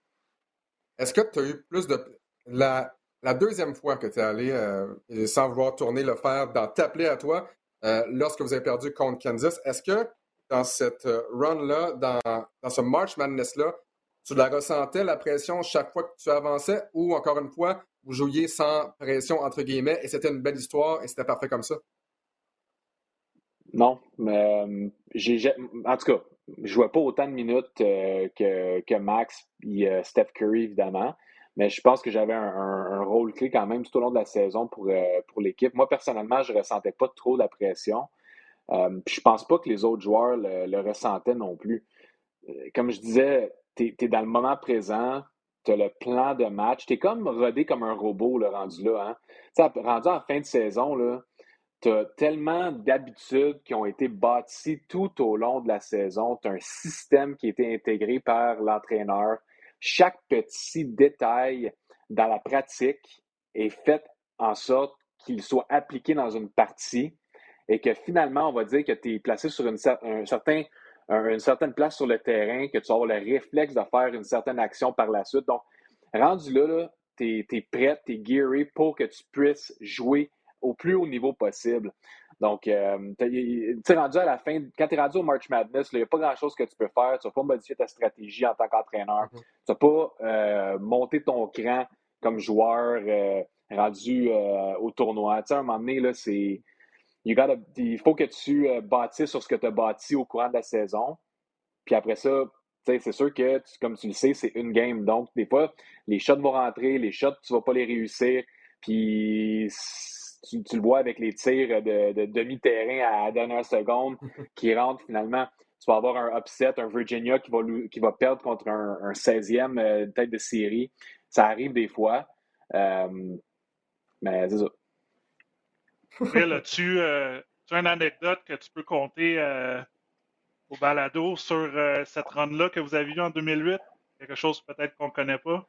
Est-ce que tu as eu plus de. La, la deuxième fois que tu es allé, euh, sans vouloir tourner le fer, dans t'appeler à toi, euh, lorsque vous avez perdu contre Kansas, est-ce que dans cette run-là, dans, dans ce March Madness-là, tu la ressentais, la pression, chaque fois que tu avançais, ou encore une fois, vous jouiez sans pression, entre guillemets, et c'était une belle histoire et c'était parfait comme ça? Non, euh, j'ai en tout cas, je jouais pas autant de minutes euh, que, que, Max et euh, Steph Curry, évidemment. Mais je pense que j'avais un, rôle clé quand même tout au long de la saison pour, pour l'équipe. Moi, personnellement, je ressentais pas trop la pression. puis je pense pas que les autres joueurs le, ressentaient non plus. Comme je disais, tu es, dans le moment présent, tu as le plan de match. Tu es comme rodé comme un robot le rendu là. Hein? rendu en fin de saison, tu as tellement d'habitudes qui ont été bâties tout au long de la saison. Tu as un système qui a été intégré par l'entraîneur. Chaque petit détail dans la pratique est fait en sorte qu'il soit appliqué dans une partie et que finalement, on va dire que tu es placé sur une, une certaine place sur le terrain, que tu vas avoir le réflexe de faire une certaine action par la suite. Donc, rendu là, là tu es, es prêt, tu es gearé pour que tu puisses jouer au plus haut niveau possible. Donc, euh, tu es rendu à la fin, quand tu es rendu au March Madness, il n'y a pas grand-chose que tu peux faire. Tu ne vas pas modifier ta stratégie en tant qu'entraîneur. Mm-hmm. Tu ne vas pas euh, monter ton cran comme joueur euh, rendu au tournoi. Tu sais, à un moment donné, là, c'est, il faut que tu bâtisses sur ce que tu as bâti au courant de la saison. Puis après ça, c'est sûr que, comme tu le sais, c'est une game. Donc, des fois, les shots vont rentrer, les shots, tu ne vas pas les réussir. Puis tu, le vois avec les tirs de, demi-terrain à la dernière seconde qui rentrent finalement. Tu vas avoir un upset, un Virginia qui va, qui va perdre contre un, 16e euh, tête de série. Ça arrive des fois. Euh, mais c'est ça. as-tu euh, une anecdote que tu peux compter au balado sur cette run-là que vous avez vue en 2008? Quelque chose peut-être qu'on ne connaît pas?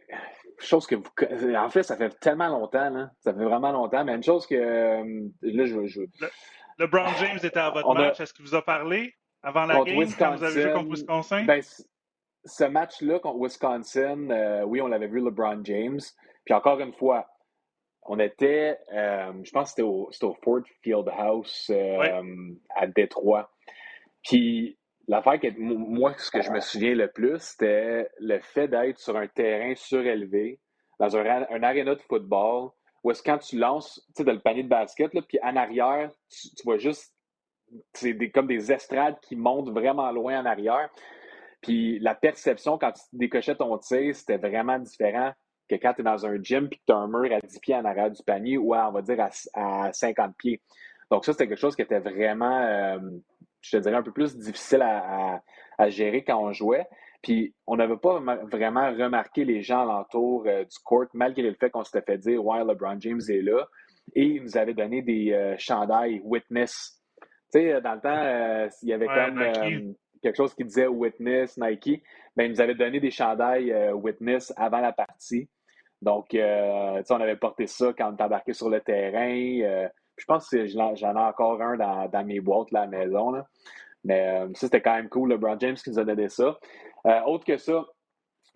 chose que vous. En fait, ça fait tellement longtemps, là. Ça fait vraiment longtemps, mais une chose que. Euh, là, je. je... Le, LeBron James était à votre match. Est-ce qu'il vous a parlé avant la game quand vous avez joué contre Wisconsin? Ben, ce match-là contre Wisconsin, euh, oui, on l'avait vu LeBron James. Puis encore une fois, on était, euh, je pense que c'était au, au, Ford Field House à Détroit. Puis L'affaire que moi, ce que je me souviens le plus, c'était le fait d'être sur un terrain surélevé, dans un, un aréna de football, où est-ce quand tu lances, tu sais, dans le panier de basket, là, puis en arrière, tu, vois juste, c'est comme des estrades qui montent vraiment loin en arrière. Puis la perception quand tu décochais ton tir, c'était vraiment différent que quand tu es dans un gym puis que tu as un mur à 10 pieds en arrière du panier ou on va dire à, 50 pieds. Donc ça, c'était quelque chose qui était vraiment, euh, je te dirais, un peu plus difficile à, gérer quand on jouait. Puis on n'avait pas vraiment remarqué les gens alentour euh, du court, malgré le fait qu'on s'était fait dire Ouais, LeBron James est là. Et il nous avait donné des euh, chandails Witness. Tu sais, dans le temps, euh, il y avait comme quelque chose qui disait Witness, Nike. Ben, il nous avait donné des chandails Witness avant la partie. Donc, tu sais, on avait porté ça quand on était embarqué sur le terrain je pense que j'en ai encore un dans, mes boîtes là, à la maison. Mais euh, ça, c'était quand même cool. LeBron James qui nous a donné ça. Euh, autre que ça,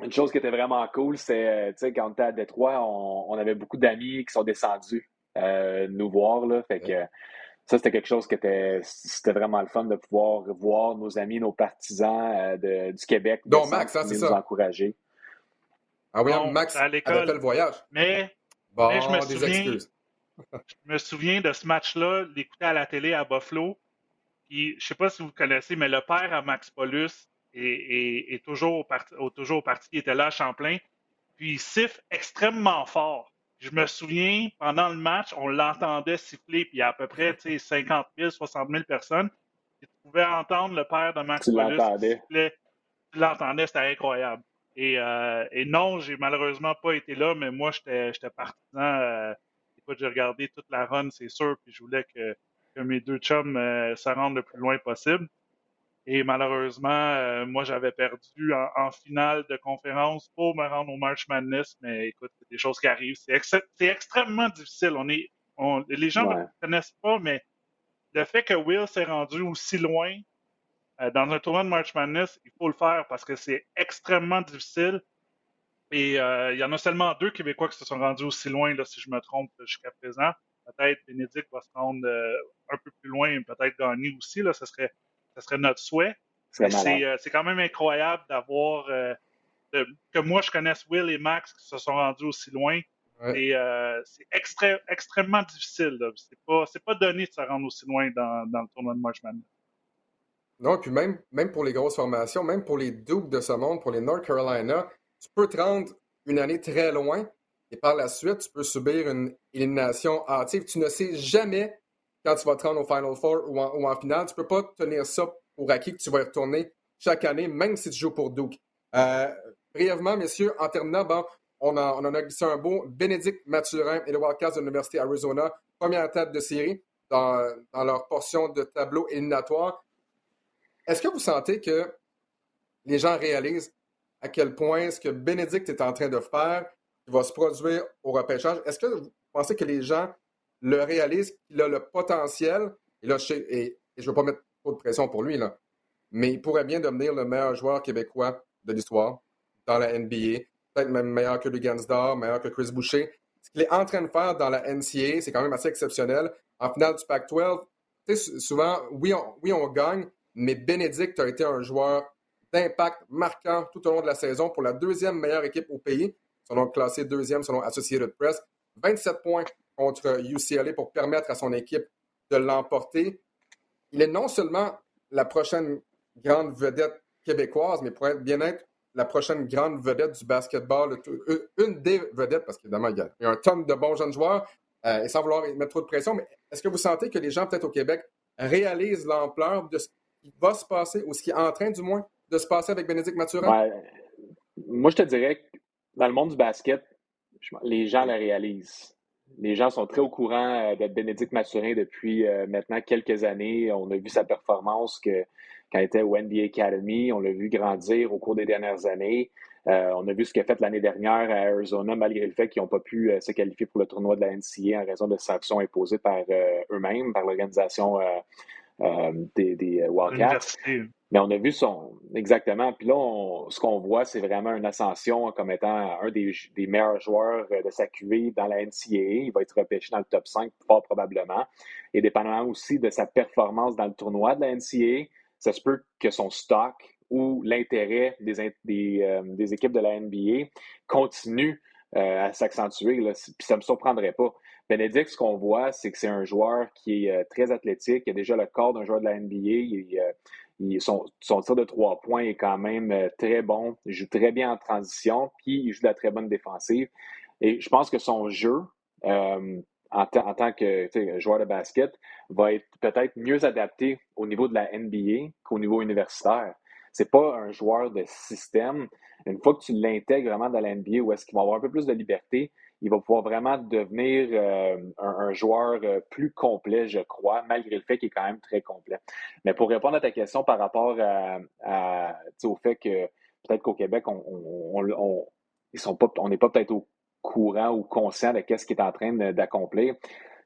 une chose qui était vraiment cool, c'est, euh, tu sais, quand on était à Détroit, on, avait beaucoup d'amis qui sont descendus nous voir. Là, fait que ça, c'était quelque chose qui était, c'était vraiment le fun de pouvoir voir nos amis, nos partisans du Québec. Donc, Max, hein, c'est ça. nous encourager. Ah oui, Max, à l'école, le voyage. Mais, mais je me souviens, je me souviens de ce match-là, l'écouter à la télé à Buffalo. Puis, je ne sais pas si vous connaissez, mais le père à Max Paulus est, toujours, au parti, toujours au parti. Il était là à Champlain. Puis, il siffle extrêmement fort. Je me souviens, pendant le match, on l'entendait siffler, puis il y a à peu près 50 000, 60 000 personnes. tu pouvais entendre le père de Max Paulus siffler. Tu l'entendais, c'était incroyable. Et, euh, et non, j'ai malheureusement pas été là, mais moi, j'étais partisan. Euh, écoute, j'ai regardé toute la run, c'est sûr, puis je voulais que, que mes deux chums euh, se rendent le plus loin possible. Et malheureusement, euh, moi, j'avais perdu en, finale de conférence pour me rendre au March Madness. Mais écoute, c'est des choses qui arrivent. C'est extrêmement difficile. On est, les gens ne connaissent pas, mais le fait que Will s'est rendu aussi loin euh, dans un tournoi de March Madness, il faut le faire parce que c'est extrêmement difficile. Et euh, il y en a seulement deux Québécois qui se sont rendus aussi loin, là, si je me trompe, jusqu'à présent. Peut-être Bénédicte va se rendre un peu plus loin et peut-être gagner aussi. Là, ce serait ce serait notre souhait. Euh, c'est quand même incroyable d'avoir euh, que moi je connaisse Will et Max qui se sont rendus aussi loin. Et euh, c'est extrêmement difficile. C'est pas, pas donné de se rendre aussi loin dans, le tournoi de March Madness. Non, puis même, même pour les grosses formations, même pour les Dukes de ce monde, pour les North Carolina, tu peux te rendre une année très loin et par la suite, tu peux subir une élimination hâtive. Tu ne sais jamais quand tu vas te rendre au Final Four ou en, finale, tu ne peux pas tenir ça pour acquis que tu vas retourner chaque année, même si tu joues pour Duke. Euh, brièvement, messieurs, en terminant, on, a, en a glissé un beau. Bénédicte Mathurin et le Wildcats de l'Université Arizona, première tête de série dans, leur portion de tableau éliminatoire. Est-ce que vous sentez que les gens réalisent à quel point ce que Bénédicte est en train de faire va se produire au repêchage? Est-ce que vous pensez que les gens le réalise qu'il a le potentiel, et là, je ne veux pas mettre trop de pression pour lui, mais il pourrait bien devenir le meilleur joueur québécois de l'histoire dans la NBA, peut-être même meilleur que Lugansdor, meilleur que Chris Boucher. Ce qu'il est en train de faire dans la NCAA, c'est quand même assez exceptionnel. En finale du Pac-12, souvent, oui on, oui, on gagne, mais Bénédicte a été un joueur d'impact marquant tout au long de la saison pour la deuxième meilleure équipe au pays, selon classé deuxième selon Associated Press. 27 points, contre UCLA pour permettre à son équipe de l'emporter. Il est non seulement la prochaine grande vedette québécoise, mais pourrait bien être la prochaine grande vedette du basketball, une des vedettes, parce qu'évidemment, il y a un tonne de bons jeunes joueurs, euh, et sans vouloir mettre trop de pression, mais est-ce que vous sentez que les gens, peut-être au Québec, réalisent l'ampleur de ce qui va se passer, ou ce qui est en train, du moins, de se passer avec Bénédicte Mathurin? Moi, je te dirais que dans le monde du basket, les gens le réalisent les gens sont très au courant euh, de Bénédicte Mathurin depuis euh, maintenant quelques années. On a vu sa performance que, quand il était au NBA Academy. On l'a vu grandir au cours des dernières années. Euh, on a vu ce qu'il a fait l'année dernière à Arizona, malgré le fait qu'ils n'ont pas pu se qualifier pour le tournoi de la NCA en raison de sanctions imposées par eux-mêmes, par l'organisation des, des Wildcats. Mais on a vu son. Exactement. Puis là, ce qu'on voit, c'est vraiment une ascension comme étant un des, meilleurs joueurs de sa QV dans la NCAA. Il va être repêché dans le top 5, fort probablement. Et dépendamment aussi de sa performance dans le tournoi de la NCAA, ça se peut que son stock ou l'intérêt des, euh, des, équipes de la NBA continue euh, à s'accentuer. Puis ça ne me surprendrait pas. Bénédicte, ce qu'on voit, c'est que c'est un joueur qui est euh, très athlétique, qui a déjà le corps d'un joueur de la NBA. Il, son, tir de trois points est quand même euh, très bon. Il joue très bien en transition, puis il joue de la très bonne défensive. Et je pense que son jeu, euh, en, tant que joueur de basket, va être peut-être mieux adapté au niveau de la NBA qu'au niveau universitaire. C'est pas un joueur de système. Une fois que tu l'intègres vraiment dans la NBA, où est-ce qu'il va avoir un peu plus de liberté, il va pouvoir vraiment devenir euh, un, joueur euh, plus complet, je crois, malgré le fait qu'il est quand même très complet. Mais pour répondre à ta question par rapport au fait que peut-être qu'au Québec, on, pas, n'est pas peut-être au courant ou conscient de ce qu'il est en train d'accomplir.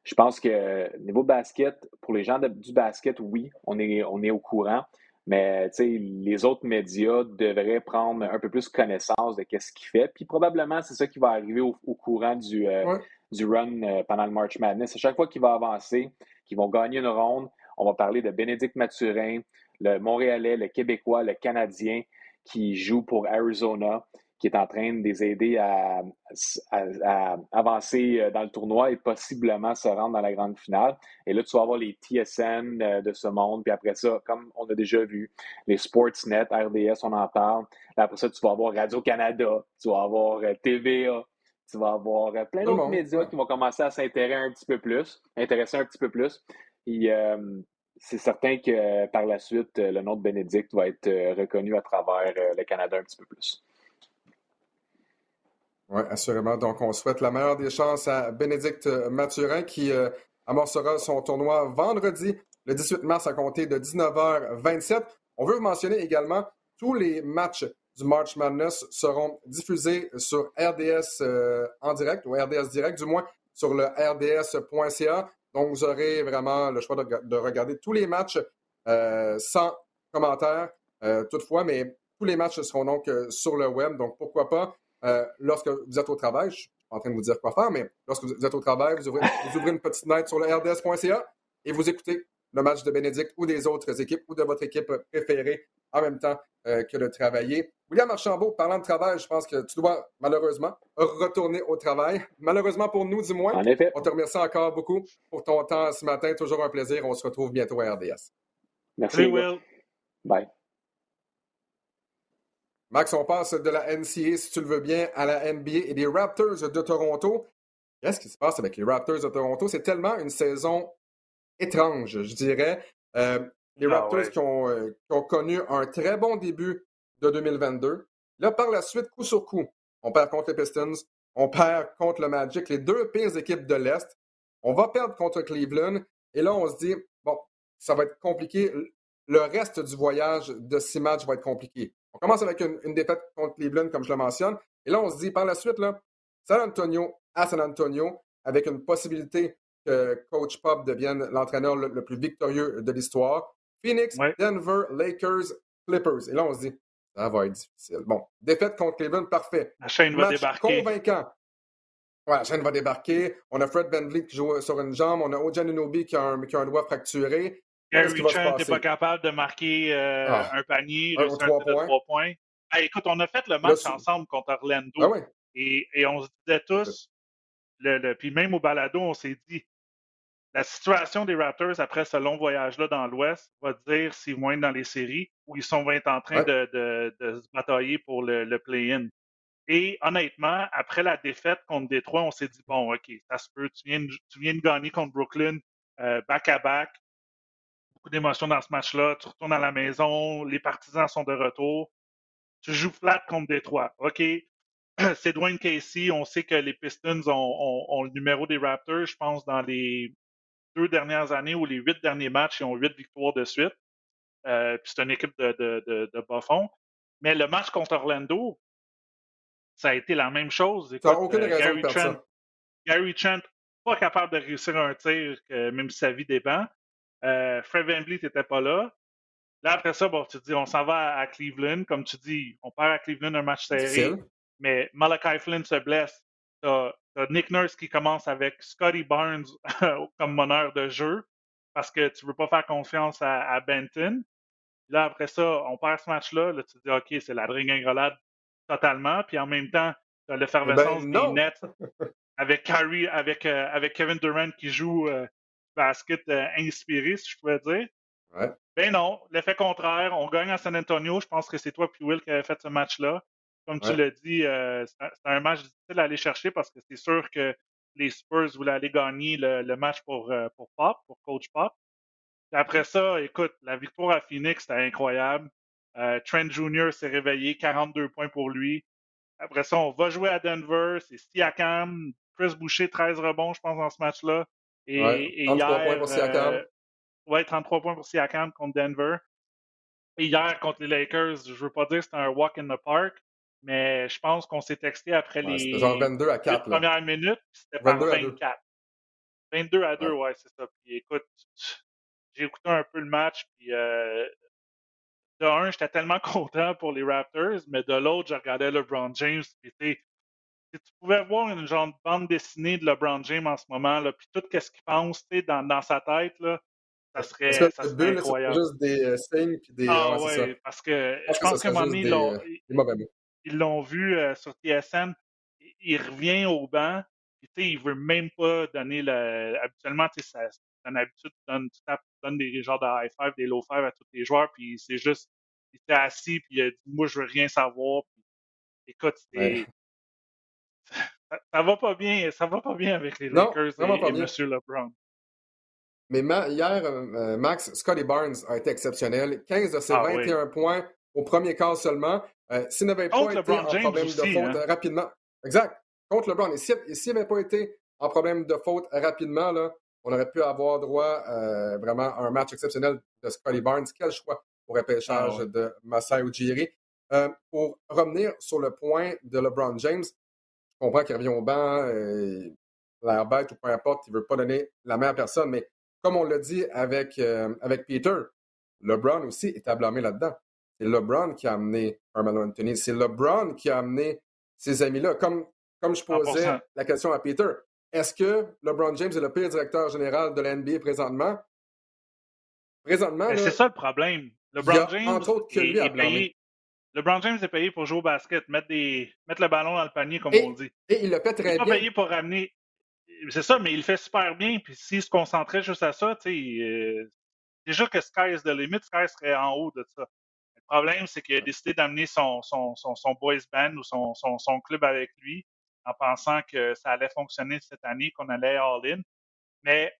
Je pense que niveau basket, pour les gens du basket, oui, on est au courant. Mais les autres médias devraient prendre un peu plus connaissance de ce qu'il fait. Puis probablement, c'est ça qui va arriver au, courant du, euh, du run euh, pendant le March Madness. À chaque fois qu'il va avancer, qu'ils vont gagner une ronde, on va parler de Bénédicte Mathurin, le Montréalais, le Québécois, le Canadien qui joue pour Arizona, qui est en train de les aider à, avancer euh, dans le tournoi et possiblement se rendre dans la grande finale. Et là, tu vas avoir les TSN euh, de ce monde. Puis après ça, comme on a déjà vu, les Sportsnet, RDS, on en parle. après ça, tu vas avoir Radio-Canada, tu vas avoir euh, TVA, tu vas avoir plein d'autres médias qui vont commencer à s'intéresser un petit peu plus, intéresser un petit peu plus. Et c'est certain que par la suite, le nom de Bénédicte va être reconnu à travers le Canada un petit peu plus. Oui, assurément. Donc, on souhaite la meilleure des chances à Bénédicte Mathurin qui euh, amorcera son tournoi vendredi, le 18 mars, à compter de 19h27. On veut vous mentionner également tous les matchs du March Madness seront diffusés sur RDS euh, en direct, ou RDS direct, du moins sur le rds.ca. Donc, vous aurez vraiment le choix de, regarder tous les matchs euh, sans commentaire, toutefois, mais tous les matchs seront donc sur le web. Donc, pourquoi pas euh, lorsque vous êtes au travail, je ne suis pas en train de vous dire quoi faire, mais lorsque vous êtes au travail, vous ouvrez, une petite note sur le rds.ca et vous écoutez le match de Bénédicte ou des autres équipes ou de votre équipe préférée en même temps euh, que de travailler. William Archambault, parlant de travail, je pense que tu dois malheureusement retourner au travail. Malheureusement pour nous, du moins. En effet. On te remercie encore beaucoup pour ton temps ce matin. Toujours un plaisir. On se retrouve bientôt à RDS. Merci. Will. Bye. Max, on passe de la NCA, si tu le veux bien, à la NBA et des Raptors de Toronto. Qu'est-ce qui se passe avec les Raptors de Toronto? C'est tellement une saison étrange, je dirais. Euh, les ah Raptors euh, qui, ont, connu un très bon début de 2022. Là, par la suite, coup sur coup, on perd contre les Pistons, on perd contre le Magic, les deux pires équipes de l'Est. On va perdre contre Cleveland. Et là, on se dit, bon, ça va être compliqué. Le reste du voyage de six matchs va être compliqué. On commence avec une, défaite contre Cleveland, comme je le mentionne. Et là, on se dit par la suite, là, San Antonio à San Antonio, avec une possibilité que Coach Pop devienne l'entraîneur le, plus victorieux de l'histoire. Phoenix, Denver, Lakers, Clippers. Et là, on se dit, ça va être difficile. Bon, défaite contre Cleveland, parfait. La chaîne va débarquer. Convaincant. Ouais, la chaîne va débarquer. On a Fred Bentley qui joue sur une jambe. On a Ojan Unobi qui a un, qui a un doigt fracturé. Gary Trent n'est pas capable de marquer euh, ah. un panier, un, trois, points? trois points. écoute, on a fait le match ensemble contre Orlando. Ah et, et, on se disait tous, le, puis même au balado, on s'est dit, la situation des Raptors après ce long voyage-là dans l'Ouest va dire s'ils vont être dans les séries ou ils sont en train de, de, de, se batailler pour le, le play-in. Et honnêtement, après la défaite contre Détroit, on s'est dit, bon, OK, ça se peut, tu viens, tu viens de gagner contre Brooklyn euh, back-à-back, beaucoup d'émotions dans ce match-là. Tu retournes à la maison, les partisans sont de retour. Tu joues flat contre Détroit. OK, c'est Dwayne Casey. On sait que les Pistons ont, le numéro des Raptors, je pense, dans les deux dernières années ou les huit derniers matchs, ils ont huit victoires de suite. Euh, puis c'est une équipe de, de, de, bas fond. Mais le match contre Orlando, ça a été la même chose. Écoute, aucune euh, Gary, Trent, Gary Trent, pas capable de réussir un tir, même si sa vie dépend. Euh, Fred Van Vliet n'était pas là. Là, après ça, bon, tu dis, on s'en va à, Cleveland. Comme tu dis, on perd à Cleveland un match serré. Mais Malachi Flynn se blesse. T'as as Nick Nurse qui commence avec Scotty Barnes comme meneur de jeu parce que tu veux pas faire confiance à, Benton. Là, après ça, on perd ce match-là. Là, tu te dis, OK, c'est la dringingolade totalement. Puis en même temps, tu as l'effervescence ben, des Nets avec, Kyrie, avec, euh, avec Kevin Durant qui joue euh, basket euh, inspiré, si je pouvais dire. Ouais. Ben non, l'effet contraire, on gagne à San Antonio. Je pense que c'est toi puis Will qui avait fait ce match-là. Comme tu l'as dit, euh, c'est un match difficile à aller chercher parce que c'est sûr que les Spurs voulaient aller gagner le, match pour, euh, pour Pop, pour Coach Pop. après ça, écoute, la victoire à Phoenix, c'était incroyable. Trent Jr. s'est réveillé, 42 points pour lui. Après ça, on va jouer à Denver. C'est Siakam, Chris Boucher, 13 rebonds, je pense, dans ce match-là. Et, 33 points pour Siakam. Euh, ouais, 33 points pour Siakam contre Denver. Et hier, contre les Lakers, je veux pas dire que c'était un walk in the park, mais je pense qu'on s'est texté après les genre 22 à 4, premières minutes, c'était par 24. 22 à 2, ouais, c'est ça. Puis écoute, j'ai écouté un peu le match, puis euh, de un, j'étais tellement content pour les Raptors, mais de l'autre, je regardais LeBron James, puis tu pouvais voir une genre de bande dessinée de LeBron James en ce moment, là, puis tout ce qu'il pense dans, dans sa tête, là, ça serait, ça serait bulle, incroyable. juste des euh, signes puis des. Ah ouais, parce que je pense qu'à un moment donné, ils qui l'ont vu euh, sur TSN, il revient au banc. Puis, il veut même pas donner le. Habituellement, c'est une habitude, tu donnes, tu tapes, tu donnes des genres de high five, des low five à tous les joueurs, puis c'est juste, il était assis, puis il a dit, moi, je veux rien savoir. Puis, écoute, c'est. Ça, va pas bien, ça va pas bien avec les Lakers et, M. LeBron. Mais hier, euh, euh, Max, Scotty Barnes a été exceptionnel. 15 de ses 21 ah points au premier quart seulement. Euh, s'il n'avait pas été en problème de faute hein. rapidement. Exact. Contre LeBron. Et s'il n'avait pas été en problème de faute rapidement, là, on aurait pu avoir droit euh, vraiment à un match exceptionnel de Scotty Barnes. Quel choix pour repêchage ah de Masai Ujiri. Euh, pour revenir sur le point de LeBron James, je comprends qu'il revient au banc, l'air bête ou peu importe, il ne veut pas donner la main à personne, mais comme on l'a dit avec, avec Peter, LeBron aussi est à blâmer là-dedans. C'est LeBron qui a amené Carmelo Anthony. C'est LeBron qui a amené ces amis-là. Comme, comme je posais la question à Peter, est-ce que LeBron James est le pire directeur général de l'NBA présentement? Présentement. C'est ça le problème. LeBron James. Entre autres que lui est, payé, LeBron James est payé pour jouer au basket, mettre, des, mettre le ballon dans le panier, comme on dit. Et il le fait très il bien. Il payé pour ramener. C'est ça, mais il le fait super bien. Puis s'il se concentrait juste à ça, tu sais, euh, déjà que Sky is the limit, Sky serait en haut de ça. Le problème, c'est qu'il a décidé d'amener son, son, son, son, boys band ou son, son, son, club avec lui en pensant que ça allait fonctionner cette année, qu'on allait all-in. Mais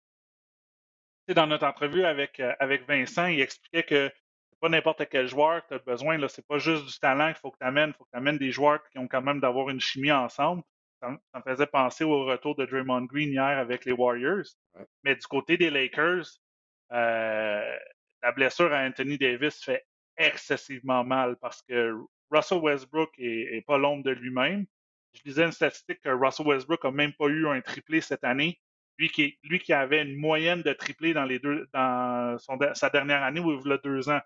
dans notre entrevue avec, euh, avec Vincent, il expliquait que pas n'importe quel joueur que tu as besoin. Là, c'est pas juste du talent qu'il faut que tu amènes. Il faut que tu amènes des joueurs qui ont quand même d'avoir une chimie ensemble. Ça, me faisait penser au retour de Draymond Green hier avec les Warriors. Mais du côté des Lakers, euh, la blessure à Anthony Davis fait excessivement mal parce que Russell Westbrook est, pas l'ombre de lui-même. Je disais une statistique que Russell Westbrook a même pas eu un triplé cette année. Lui qui, lui qui avait une moyenne de triplé dans les deux dans sa dernière année où il a deux ans.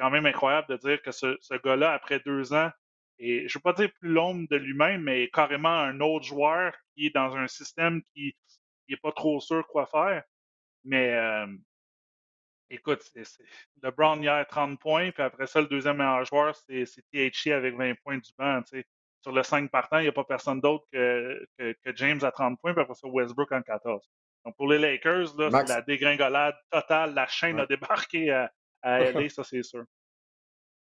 C'est quand même incroyable de dire que ce, gars-là, après deux ans, et je ne veux pas dire plus l'ombre de lui-même, mais carrément un autre joueur qui est dans un système qui n'est pas trop sûr quoi faire. Mais euh, écoute, c'est LeBron hier 30 points, puis après ça, le deuxième meilleur joueur, c'est THC avec 20 points du banc. Sur le 5 partant, il n'y a pas personne d'autre que, que, James à 30 points, puis après ça, Westbrook en 14. Donc pour les Lakers, c'est la dégringolade totale. La chaîne a débarqué à, à ça c'est sûr.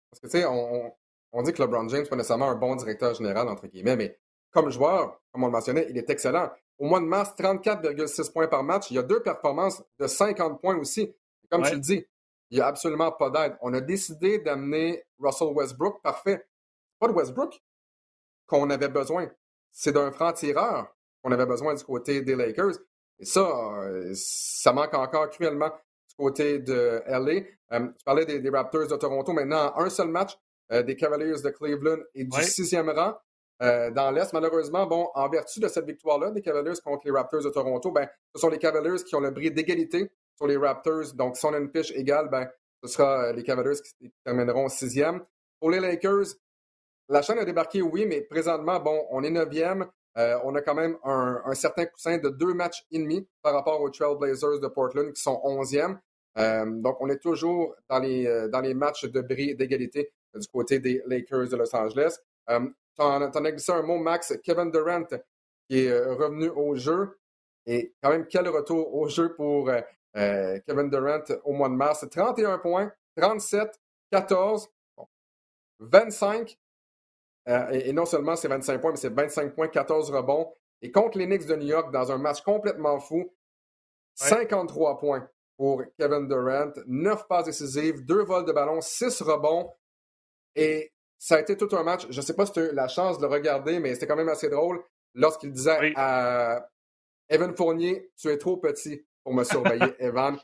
Parce que tu sais, on, on, dit que LeBron James n'est pas nécessairement un bon directeur général, entre guillemets, mais comme joueur, comme on le mentionnait, il est excellent. Au mois de mars, 34,6 points par match. Il y a deux performances de 50 points aussi. Comme tu le dis, il n'y a absolument pas d'aide. On a décidé d'amener Russell Westbrook. Parfait. Pas de Westbrook qu'on avait besoin. C'est d'un franc-tireur qu'on avait besoin du côté des Lakers. Et ça, euh, ça manque encore cruellement côté de LA. Euh, tu parlais des, Raptors de Toronto. Maintenant, un seul match euh, des Cavaliers de Cleveland et du sixième rang euh, dans l'Est. Malheureusement, bon, en vertu de cette victoire-là des Cavaliers contre les Raptors de Toronto, ben, ce sont les Cavaliers qui ont le bris d'égalité sur les Raptors. Donc, si on a une fiche égale, ben, ce sera euh, les Cavaliers qui termineront sixième. Pour les Lakers, la chaîne a débarqué, oui, mais présentement, bon, on est neuvième. On a quand même un, certain coussin de deux matchs et demi par rapport aux Trailblazers de Portland qui sont 11e donc, on est toujours dans les, dans les matchs de bris d'égalité du côté des Lakers de Los Angeles. tu en, as glissé un mot, Max. Kevin Durant qui est revenu au jeu. Et quand même, quel retour au jeu pour euh, Kevin Durant au mois de mars? 31 points, 37, 14, 25. et, non seulement c'est 25 points, mais c'est 25 points, 14 rebonds. Et contre les Knicks de New York, dans un match complètement fou, 53 points pour Kevin Durant, 9 passes décisives, 2 vols de ballon, 6 rebonds. Et ça a été tout un match. Je ne sais pas si tu as eu la chance de le regarder, mais c'était quand même assez drôle lorsqu'il disait à Evan Fournier, tu es trop petit pour me surveiller, Evan.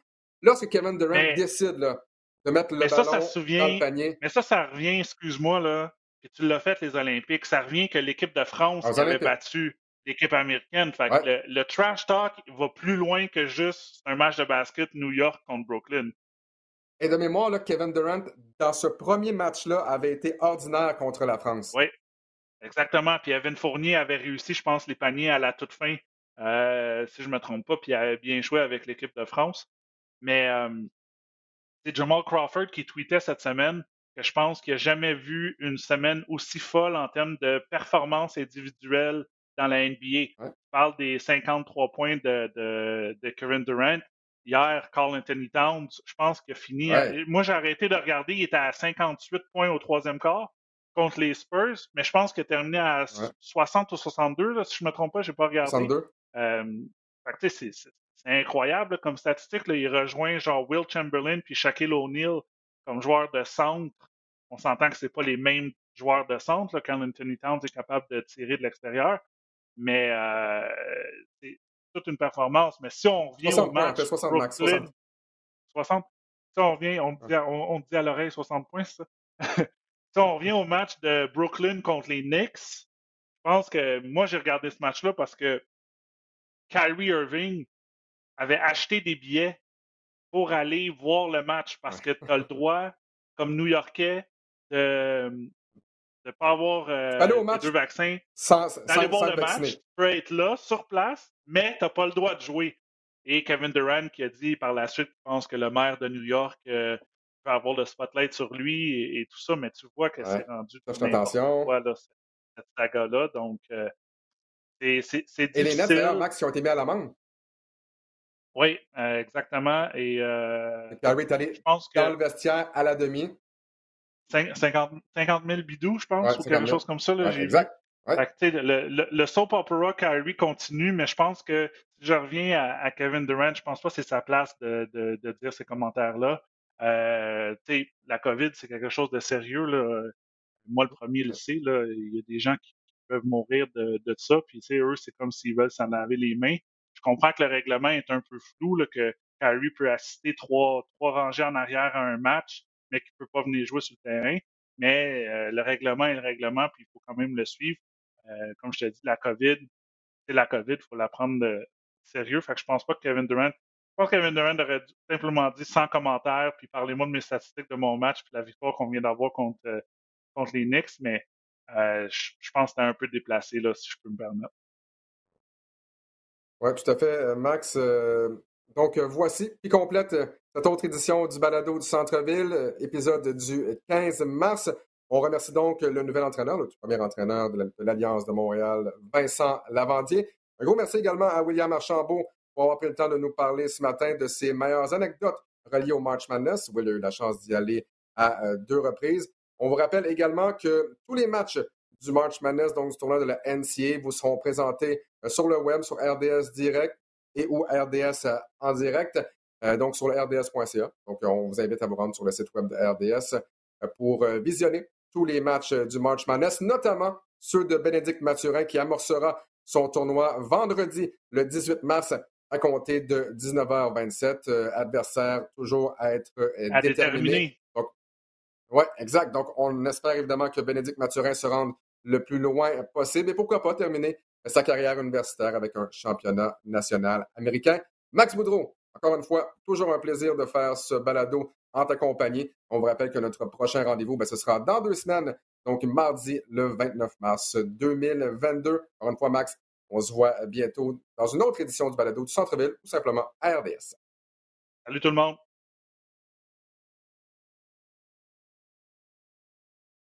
Lorsque Kevin Durant décide là, de mettre le ballon dans le panier. Mais ça, ça revient, excuse-moi, là, que tu l'as fait les Olympiques, ça revient que l'équipe de France avait battu l'équipe américaine. Fait le, trash talk va plus loin que juste un match de basket New York contre Brooklyn. Et de mémoire, là, Kevin Durant, dans ce premier match-là, avait été ordinaire contre la France. Oui, exactement. Puis Evan Fournier avait réussi, je pense, les paniers à la toute fin euh, si je ne me trompe pas, puis il a bien joué avec l'équipe de France. Mais c'est Jamal Crawford qui tweetait cette semaine que je pense qu'il n'a jamais vu une semaine aussi folle en termes de performance individuelle dans la NBA. On parle des 53 points de, de, Kevin Durant. Hier, Carl Anthony Towns, je pense qu'il a fini. moi, j'ai arrêté de regarder. Il était à 58 points au troisième quart contre les Spurs, mais je pense qu'il a terminé à 60 ou 62, si je ne me trompe pas, je n'ai pas regardé. 62. Euh, c'est incroyable comme statistique. Il rejoint genre Will Chamberlain puis Shaquille O'Neal comme joueur de centre. On s'entend que ce pas les mêmes joueurs de centre quand Anthony Towns est capable de tirer de l'extérieur. Mais euh, c'est toute une performance. Mais si on revient au match. 60, Brooklyn, 60. 60. Si on revient, on, dit, on, dit à l'oreille 60 points, ça. si on revient au match de Brooklyn contre les Knicks, je pense que moi, j'ai regardé ce match-là parce que Kyrie Irving avait acheté des billets pour aller voir le match parce que tu as le droit, comme New-Yorkais, de ne pas avoir euh, les deux vaccins, d'aller voir le match, tu peux être là, sur place, mais tu n'as pas le droit de jouer. Et Kevin Durant qui a dit par la suite, je pense que le maire de New York euh, peut avoir le spotlight sur lui et, tout ça, mais tu vois que c'est rendu attention. Quoi, là, cette saga-là. Donc, euh, c'est difficile. Et les Nets, d'ailleurs, Max, qui ont été mis à l'amende. Oui, euh, exactement. Et, euh, est allé je pense que dans le vestiaire à la demi. 50, 000 bidous, je pense, ou quelque chose comme ça. Là, exact. le, le, soap opera Kyrie continue, mais je pense que si je reviens à, Kevin Durant, je pense pas que c'est sa place de, de, de, dire ces commentaires-là. Euh, la COVID, c'est quelque chose de sérieux. Là. Moi, le premier le sais. Là. Il y a des gens qui, peuvent mourir de, de ça. Puis, eux, c'est comme s'ils veulent s'en laver les mains. Je comprends que le règlement est un peu flou, là, que Kyrie peut assister trois, trois rangées en arrière à un match, mais qu'il ne peut pas venir jouer sur le terrain. Mais euh, le règlement est le règlement, puis il faut quand même le suivre. Euh, comme je t'ai dit, la COVID, c'est la COVID, il faut la prendre de sérieux. Fait que je pense pas que Kevin Durant je pense que Kevin Durant aurait simplement dit sans commentaire, puis parlez-moi de mes statistiques de mon match, puis la victoire qu'on vient d'avoir contre, euh, contre les Knicks, mais euh, je, pense que c'était un peu déplacé, là, si je peux me permettre. Oui, tout à fait, euh, Max. Donc, voici qui complète cette autre édition du Balado du Centre-Ville, épisode du 15 mars. On remercie donc le nouvel entraîneur, le premier entraîneur de l'Alliance de Montréal, Vincent Lavandier. Un gros merci également à William Archambault pour avoir pris le temps de nous parler ce matin de ses meilleures anecdotes reliées au March Madness. Will a eu la chance d'y aller à euh, deux reprises. On vous rappelle également que tous les matchs du March Madness, donc du tournoi de la NCA, vous seront présentés euh, sur le web, sur RDS Direct et ou RDS euh, en direct, donc sur le rds.ca. Donc, on vous invite à vous rendre sur le site web de RDS pour visionner tous les matchs du March Madness, notamment ceux de Bénédicte Mathurin qui amorcera son tournoi vendredi le 18 mars à compter de 19h27. Euh, adversaire toujours à être euh, déterminé. Oui, exact. Donc, on espère évidemment que Bénédicte Mathurin se rende le plus loin possible et pourquoi pas terminer sa carrière universitaire avec un championnat national américain. Max Boudreau, encore une fois, toujours un plaisir de faire ce balado en ta compagnie. On vous rappelle que notre prochain rendez-vous, ben, ce sera dans deux semaines, donc mardi le 29 mars 2022. Encore une fois, Max, on se voit bientôt dans une autre édition du balado du Centre-Ville ou simplement à RDS. Salut tout le monde.